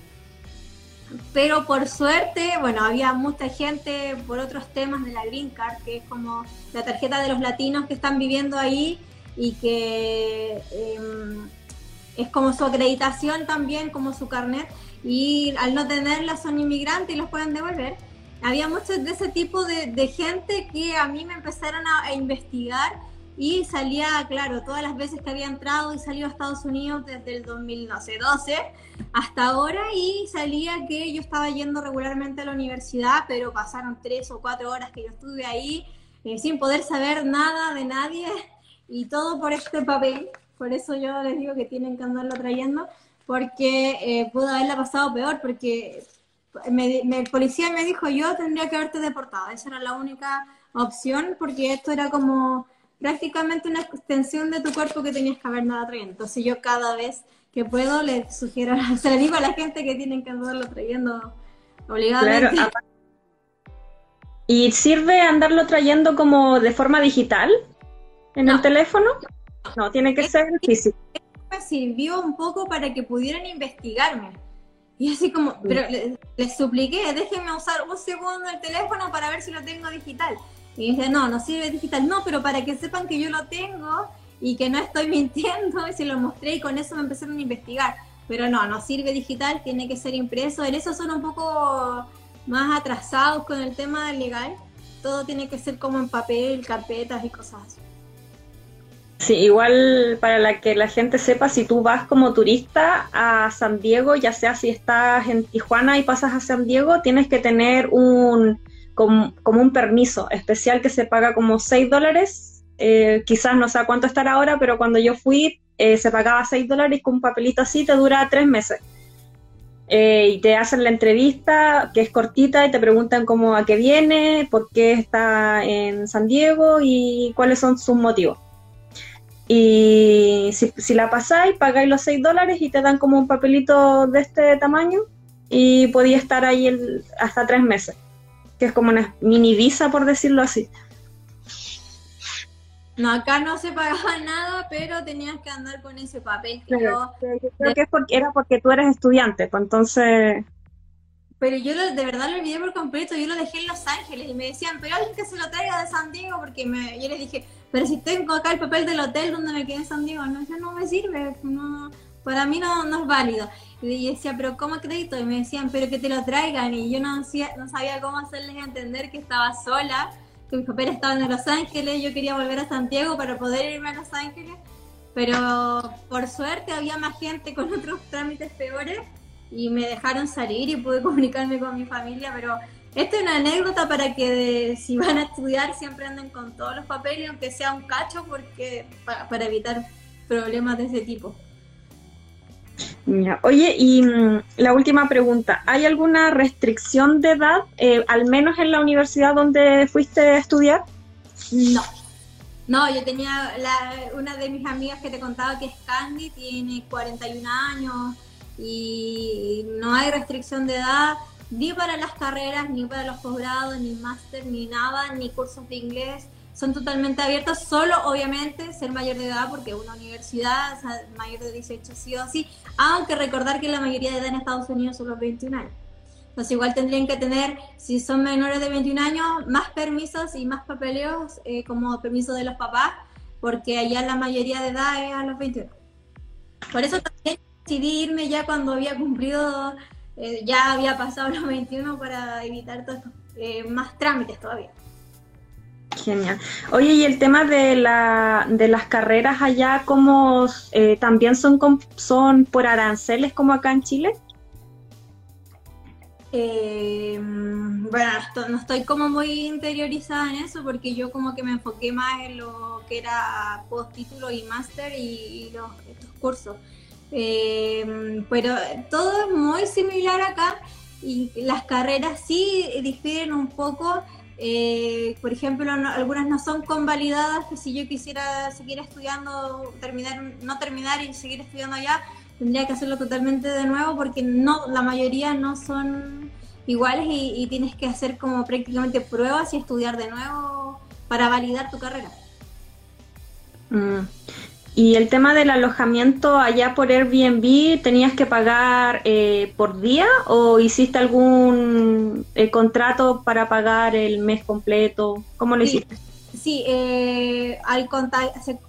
Pero por suerte, bueno, había mucha gente por otros temas de la Green Card, que es como la tarjeta de los latinos que están viviendo ahí y que em, es como su acreditación también, como su carnet y al no tenerla son inmigrantes y los pueden devolver. Había muchos de ese tipo de, gente que a mí me empezaron a, investigar y salía, claro, todas las veces que había entrado y salido a Estados Unidos desde el 2012 hasta ahora y salía que yo estaba yendo regularmente a la universidad, pero pasaron tres o cuatro horas que yo estuve ahí eh, sin poder saber nada de nadie y todo por este papel. Por eso yo les digo que tienen que andarlo trayendo porque eh, pudo haberla pasado peor, porque el policía me dijo yo tendría que haberte deportado, esa era la única opción, porque esto era como prácticamente una extensión de tu cuerpo que tenías que haber nada trayendo. Entonces yo cada vez que puedo le sugiero, se le digo a la gente que tienen que andarlo trayendo obligadamente. ¿Y sirve andarlo trayendo como de forma digital en el teléfono? No, tiene que ser físico sirvió un poco para que pudieran investigarme. Y así como, pero les, supliqué, déjenme usar un segundo el teléfono para ver si lo tengo digital. Y dice, no, no sirve digital. No, pero para que sepan que yo lo tengo y que no estoy mintiendo, y se lo mostré y con eso me empezaron a investigar. Pero no, no sirve digital, tiene que ser impreso. En eso son un poco más atrasados con el tema legal. Todo tiene que ser como en papel, carpetas y cosas así. Sí, igual para la que la gente sepa, si tú vas como turista a San Diego, ya sea si estás en Tijuana y pasas a San Diego, tienes que tener un como, un permiso especial que se paga como 6 dólares. Eh, quizás no sé cuánto estará ahora, pero cuando yo fui eh, se pagaba 6 dólares con un papelito así te dura 3 meses. Eh, y te hacen la entrevista que es cortita y te preguntan cómo a qué viene, por qué está en San Diego y cuáles son sus motivos. Y si, la pasáis, pagáis los 6 dólares y te dan como un papelito de este tamaño y podía estar ahí el, hasta tres meses, que es como una mini visa, por decirlo así. No, acá no se pagaba nada, pero tenías que andar con ese papel. Que yo, creo que porque, era porque tú eres estudiante, pues entonces... Pero yo de verdad lo olvidé por completo, yo lo dejé en Los Ángeles y me decían, pero alguien que se lo traiga de San Diego, porque me, yo les dije, pero si tengo acá el papel del hotel donde me quedé en San Diego, no, eso no me sirve, no, para mí no, no es válido. Y decía, pero ¿cómo acredito? Y me decían, pero que te lo traigan. Y yo no, no sabía cómo hacerles entender que estaba sola, que mis papeles estaban en Los Ángeles, yo quería volver a Santiago para poder irme a Los Ángeles. Pero por suerte había más gente con otros trámites peores y me dejaron salir y pude comunicarme con mi familia, pero esta es una anécdota para que si van a estudiar siempre anden con todos los papeles, aunque sea un cacho, porque para, evitar problemas de ese tipo. Oye, y mm, la última pregunta, ¿hay alguna restricción de edad, eh, al menos en la universidad donde fuiste a estudiar? No, No, yo tenía una de mis amigas que te contaba que es Candy, tiene 41 años y no hay restricción de edad ni para las carreras, ni para los posgrados, ni máster, ni nada, ni cursos de inglés. Son totalmente abiertos, solo obviamente ser mayor de edad, porque una universidad, mayor de 18 sí o sí, aunque recordar que la mayoría de edad en Estados Unidos son los 21 años. Entonces igual tendrían que tener, si son menores de 21 años, más permisos y más papeleos eh, como permiso de los papás, porque allá la mayoría de edad es a los 21. Por eso también decidí irme ya cuando había cumplido, eh, ya había pasado los 21 para evitar todos eh, más trámites todavía. Genial. Oye, y el tema de, la, de las carreras allá, ¿cómo también son, son por aranceles como acá en Chile? Eh, bueno, no estoy como muy interiorizada en eso porque yo como que me enfoqué más en lo que era post título y máster y, los, estos cursos. Eh, pero todo es muy similar acá y las carreras sí difieren un poco. Eh, por ejemplo, algunas no son convalidadas, que si yo quisiera seguir estudiando, terminar, no terminar y seguir estudiando allá, tendría que hacerlo totalmente de nuevo porque no, la mayoría no son iguales y, tienes que hacer como prácticamente pruebas y estudiar de nuevo para validar tu carrera. Mm. Y el tema del alojamiento allá por Airbnb, ¿tenías que pagar eh, por día o hiciste algún eh, contrato para pagar el mes completo? ¿Cómo lo hiciste? Sí, eh, al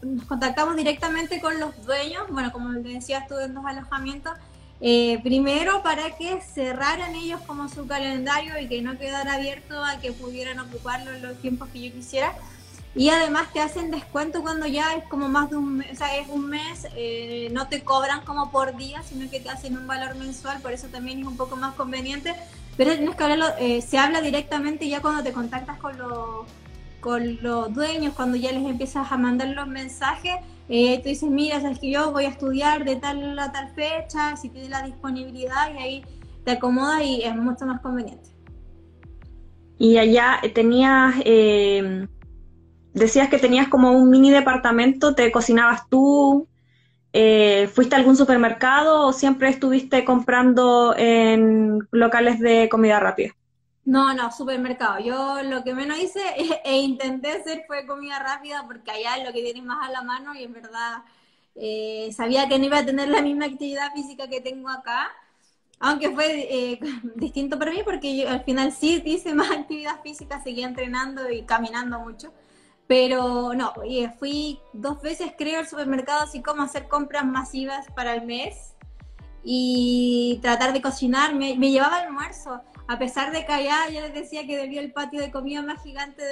nos contactamos directamente con los dueños, bueno, como les decía, estuve en dos alojamientos, eh, primero para que cerraran ellos como su calendario y que no quedara abierto a que pudieran ocuparlo en los tiempos que yo quisiera. Y además te hacen descuento cuando ya es como más de un mes, o sea, es un mes, eh, no te cobran como por día, sino que te hacen un valor mensual, por eso también es un poco más conveniente. Pero tienes que hablarlo, se habla directamente ya cuando te contactas con los con los dueños, cuando ya les empiezas a mandar los mensajes, eh, tú dices, mira, sabes que yo voy a estudiar de tal a tal fecha, si tienes la disponibilidad y ahí te acomoda y es mucho más conveniente. Y allá tenías, eh, decías que tenías como un mini departamento, te cocinabas tú, eh, ¿fuiste a algún supermercado o siempre estuviste comprando en locales de comida rápida? No, no, supermercado. Yo lo que menos hice e, intenté hacer fue comida rápida porque allá es lo que tienes más a la mano y en verdad eh, sabía que no iba a tener la misma actividad física que tengo acá, aunque fue eh, distinto para mí porque yo al final sí hice más actividad física, seguía entrenando y caminando mucho, pero no, fui dos veces creo al supermercado así como hacer compras masivas para el mes y tratar de cocinar, me, llevaba almuerzo a pesar de que allá yo les decía que debía el patio de comida más gigante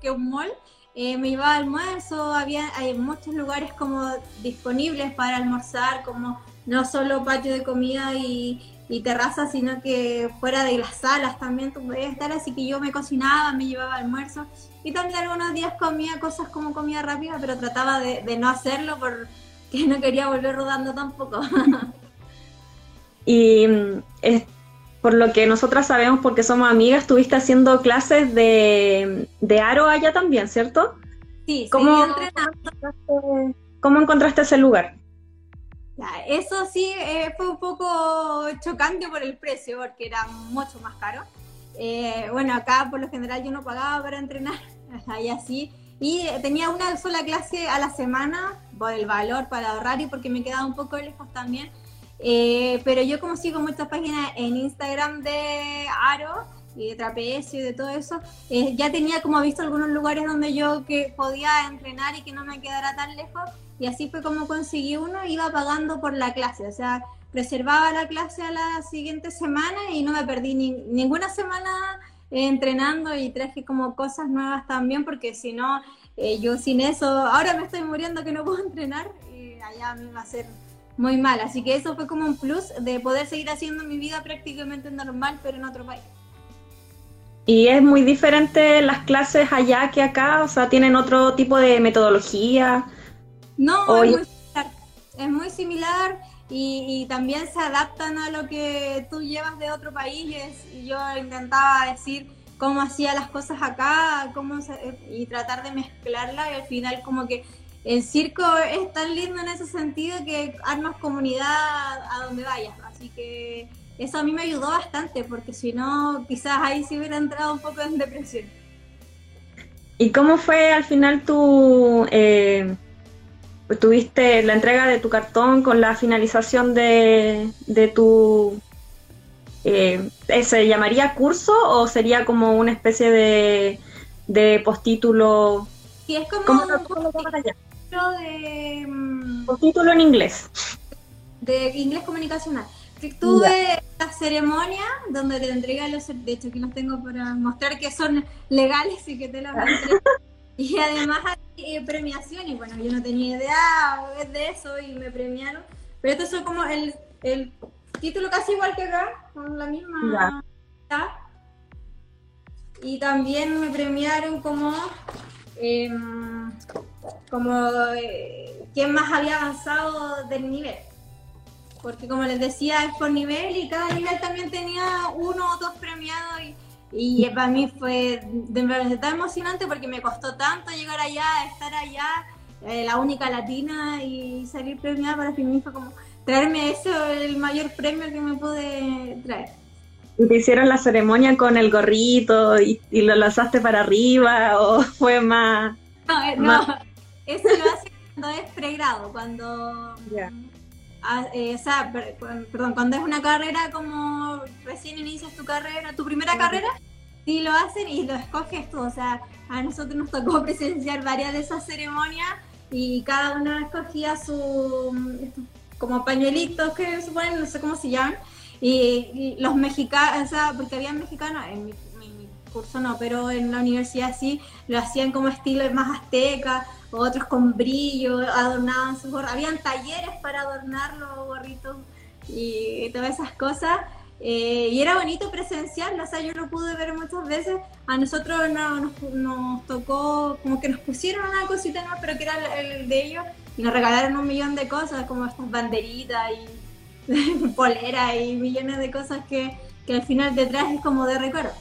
que un mall, eh, me iba a almuerzo, había hay muchos lugares como disponibles para almorzar, como no solo patio de comida y, y terraza, sino que fuera de las salas también tú podías estar, así que yo me cocinaba, me llevaba almuerzo y también algunos días comía cosas como comida rápida, pero trataba de, de no hacerlo porque no quería volver rodando tampoco. y mm, por lo que nosotras sabemos, porque somos amigas, estuviste haciendo clases de, aro allá también, ¿cierto? Sí, ¿Cómo, ¿Cómo encontraste ese lugar? Eso sí eh, fue un poco chocante por el precio, porque era mucho más caro. Eh, bueno, acá por lo general yo no pagaba para entrenar, allá sí. Y tenía una sola clase a la semana por el valor para ahorrar y porque me quedaba un poco lejos también. Eh, pero yo como sigo muchas páginas en Instagram de Aro y de trapecio y de todo eso, eh, ya tenía como visto algunos lugares donde yo que podía entrenar y que no me quedara tan lejos y así fue como conseguí uno, iba pagando por la clase, o sea, reservaba la clase a la siguiente semana y no me perdí ni, ninguna semana entrenando y traje como cosas nuevas también porque si no, eh, yo sin eso, ahora me estoy muriendo que no puedo entrenar y allá me va a ser muy mal. Así que eso fue como un plus de poder seguir haciendo mi vida prácticamente normal, pero en otro país. Y es muy diferente las clases allá que acá, o sea, tienen otro tipo de metodología. No, es muy similar. Es muy similar y, también se adaptan a lo que tú llevas de otro país. Y yo intentaba decir cómo hacía las cosas acá, cómo y tratar de mezclarla y al final como que el circo es tan lindo en ese sentido que armas comunidad a donde vayas, así que eso a mí me ayudó bastante porque si no quizás ahí sí hubiera entrado un poco en depresión. ¿Y cómo fue al final tu... Eh, tuviste la entrega de tu cartón con la finalización de, de tu eh, ¿se llamaría curso o sería como una especie de, de postítulo? Sí, es como un postítulo de... Mm, postítulo en inglés. De inglés comunicacional. Tuve la ceremonia donde te entregan los... De hecho, aquí los tengo para mostrar que son legales y que te los Y además hay eh, premiaciones. Bueno, yo no tenía idea de eso y me premiaron. Pero estos son como el, el título casi igual que acá, con la misma. Y también me premiaron como. Em, como eh, quién más había avanzado del nivel. Porque como les decía, es por nivel y cada nivel también tenía uno o dos premiados y, y para mí fue de verdad tan emocionante porque me costó tanto llegar allá, estar allá, eh, la única latina y salir premiada para mí fue como traerme eso, el mayor premio que me pude traer. ¿Y te hicieron la ceremonia con el gorrito y, lo lanzaste para arriba o fue más...? No, eh, no, eso lo hace cuando es pregrado, cuando... Eh, o sea, perdón, cuando es una carrera como recién inicias tu carrera, tu primera carrera, sí lo hacen y lo escoges tú. O sea, a nosotros nos tocó presenciar varias de esas ceremonias y cada uno escogía su, como pañuelitos que suponen, no sé cómo se llaman, y, los mexicanos, o sea, porque había mexicanos, en mi, curso no, pero en la universidad sí, lo hacían como estilo más azteca, otros con brillo, adornaban sus gorros, habían talleres para adornar los gorritos y todas esas cosas. Eh, y era bonito presenciarlo, o sea, yo lo pude ver muchas veces. A nosotros no, nos, tocó, como que nos pusieron una cosita más, pero que era el de ellos, y nos regalaron un millón de cosas, como estas banderitas y poleras y millones de cosas que, que al final detrás es como de recuerdo.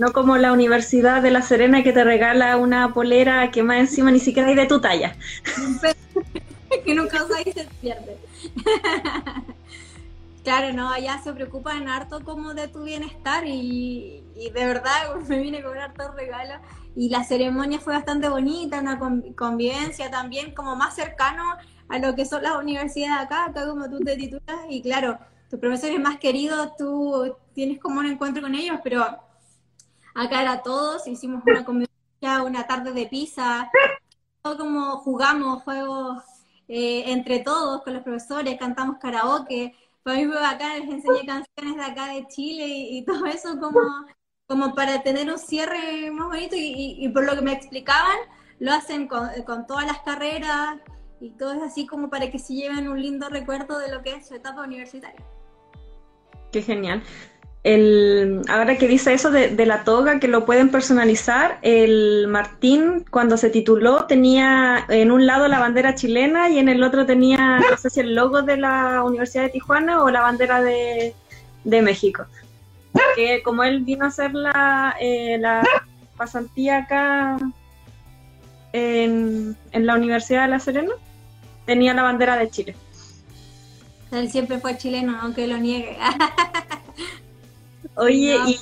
No como la Universidad de La Serena que te regala una polera que más encima ni siquiera hay de tu talla. que nunca usa y se pierde. claro, no, allá se preocupan harto como de tu bienestar y, y de verdad me vine a cobrar todo regalo y la ceremonia fue bastante bonita, una convivencia también como más cercano a lo que son las universidades acá, acá como tú te titulas y claro, tus profesores más queridos, tú tienes como un encuentro con ellos, pero acá era todos, hicimos una convivencia, una tarde de pizza, como jugamos juegos eh, entre todos con los profesores, cantamos karaoke, para mí fue acá, les enseñé canciones de acá de Chile y todo eso como como para tener un cierre más bonito y, por lo que me explicaban, lo hacen con, todas las carreras y todo es así como para que se lleven un lindo recuerdo de lo que es su etapa universitaria. Qué genial. El, ahora que dice eso de, la toga, que lo pueden personalizar, el Martín cuando se tituló tenía en un lado la bandera chilena y en el otro tenía, no sé si el logo de la Universidad de Tijuana o la bandera de, de México que como él vino a hacer la, eh, la pasantía acá en, la Universidad de La Serena, tenía la bandera de Chile. Él siempre fue chileno, aunque lo niegue. Oye, y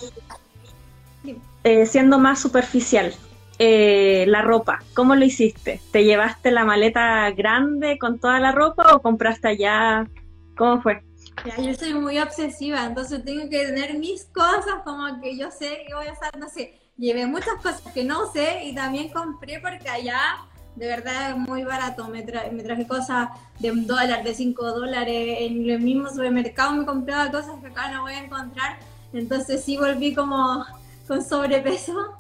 eh, siendo más superficial, eh, la ropa, ¿cómo lo hiciste? ¿Te llevaste la maleta grande con toda la ropa o compraste allá? ¿Cómo fue? yo soy muy obsesiva, entonces tengo que tener mis cosas como que yo sé que voy a usar, no sé, llevé muchas cosas que no sé y también compré porque allá de verdad es muy barato, me, me traje cosas de un dólar, de cinco dólares, en el mismo supermercado me compraba cosas que acá no voy a encontrar, entonces sí volví como con sobrepeso,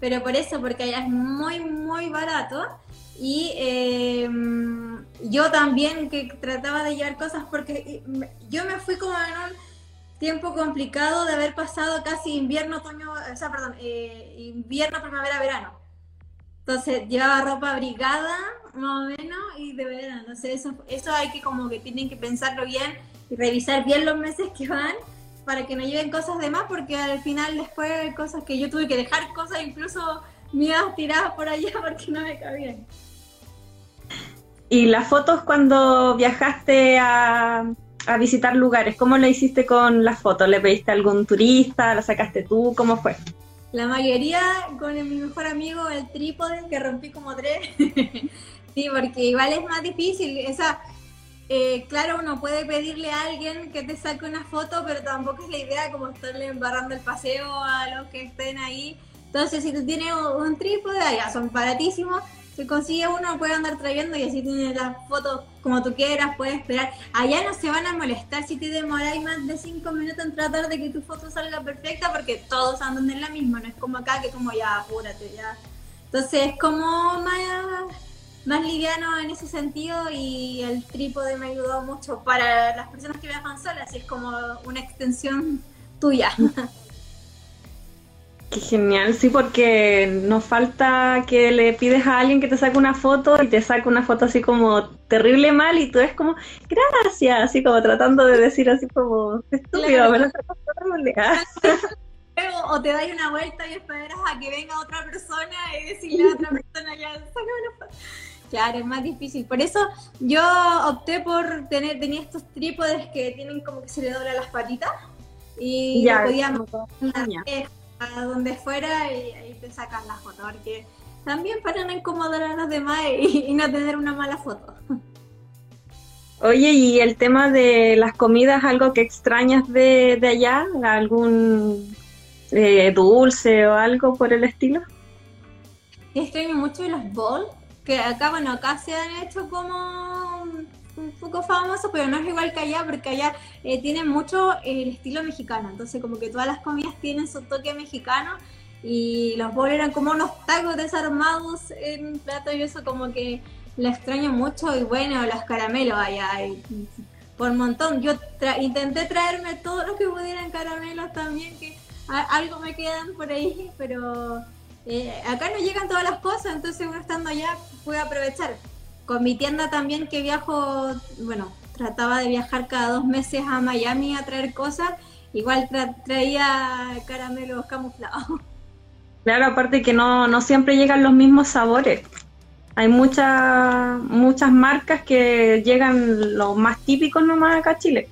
pero por eso, porque allá es muy, muy barato y em, yo también que trataba de llevar cosas porque yo me fui como en un tiempo complicado de haber pasado casi invierno, otoño, o sea, perdón, eh, invierno, primavera, verano. Entonces llevaba ropa abrigada, más o menos, y de verano. Entonces eso, eso hay que como que tienen que pensarlo bien y revisar bien los meses que van para que no lleven cosas de más, porque al final después hay cosas que yo tuve que dejar cosas incluso mías tiradas por allá porque no me cabían. ¿Y las fotos cuando viajaste a, a visitar lugares, cómo lo hiciste con las fotos? ¿Le pediste a algún turista? ¿La sacaste tú? ¿Cómo fue? La mayoría con mi mejor amigo, el trípode, que rompí como tres. sí, porque igual es más difícil. Esa, eh, claro, uno puede pedirle a alguien que te saque una foto, pero tampoco es la idea como estarle embarrando el paseo a los que estén ahí. Entonces, si tú tienes un trípode, ya son baratísimos se consigue uno, puede andar trayendo y así tienes las fotos como tú quieras, puedes esperar. Allá no se van a molestar si te demoráis más de cinco minutos en tratar de que tu foto salga perfecta porque todos andan en la misma, no es como acá que como ya apúrate, ya. Entonces es como más, más liviano en ese sentido y el trípode me ayudó mucho para las personas que viajan solas y es como una extensión tuya. Qué genial, sí, porque nos falta que le pides a alguien que te saque una foto y te saque una foto así como terrible mal y tú es como, gracias, así como tratando de decir así como, estúpido, me lo horrible. o te das una vuelta y esperas a que venga otra persona y decirle a otra persona, ya, sácame una foto. Claro, es más difícil. Por eso yo opté por tener, tenía estos trípodes que tienen como que se le dobla las patitas y ya, podíamos a donde fuera y ahí te sacas la foto, porque también para no incomodar a los demás y, no tener una mala foto. Oye, ¿y el tema de las comidas, algo que extrañas de, de allá? ¿Algún eh, dulce o algo por el estilo? Extraño mucho los bowls, que acá, bueno, acá se han hecho como un poco famoso, pero no es igual que allá, porque allá eh, tienen mucho el estilo mexicano, entonces como que todas las comidas tienen su toque mexicano y los bolos eran como unos tacos desarmados en plato y eso como que la extraño mucho y bueno, los caramelos allá, por un montón. Yo intenté traerme todo lo que pudieran caramelos también, que algo me quedan por ahí, pero eh, acá no llegan todas las cosas, entonces uno estando allá puede aprovechar con mi tienda también que viajo, bueno, trataba de viajar cada dos meses a Miami a traer cosas, igual traía caramelos camuflados. Claro, aparte que no, no siempre llegan los mismos sabores. Hay muchas muchas marcas que llegan los más típicos nomás acá a Chile.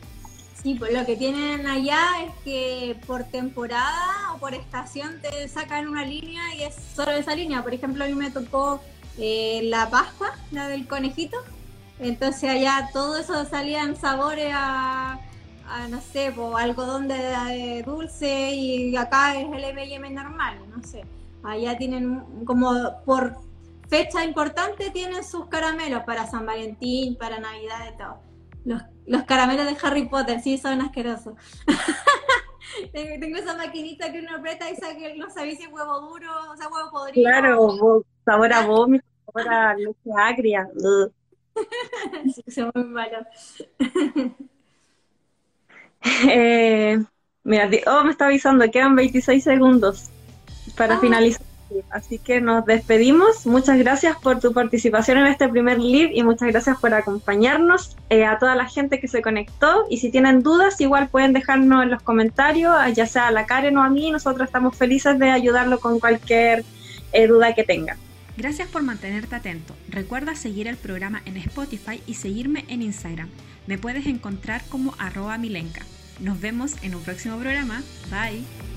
Sí, pues lo que tienen allá es que por temporada o por estación te sacan una línea y es solo esa línea. Por ejemplo, a mí me tocó eh, la Pascua, la del conejito. Entonces allá todo eso salían sabores a, no sé, algodón de, dulce y acá es el M&M normal, no sé. Allá tienen como por fecha importante tienen sus caramelos para San Valentín, para Navidad y todo. Los, los caramelos de Harry Potter, sí, son asquerosos. tengo, esa maquinita que uno aprieta y saca, no sabéis si es huevo duro, o sea, huevo podrido. Claro, sabor a vómito ahora leche agria. sí, muy malo. eh, mira, oh, me está avisando, quedan 26 segundos para ah. finalizar. Así que nos despedimos. Muchas gracias por tu participación en este primer live y muchas gracias por acompañarnos. Eh, a toda la gente que se conectó y si tienen dudas, igual pueden dejarnos en los comentarios, ya sea a la Karen o a mí. Nosotros estamos felices de ayudarlo con cualquier eh, duda que tengan. Gracias por mantenerte atento. Recuerda seguir el programa en Spotify y seguirme en Instagram. Me puedes encontrar como arroba. Nos vemos en un próximo programa. Bye.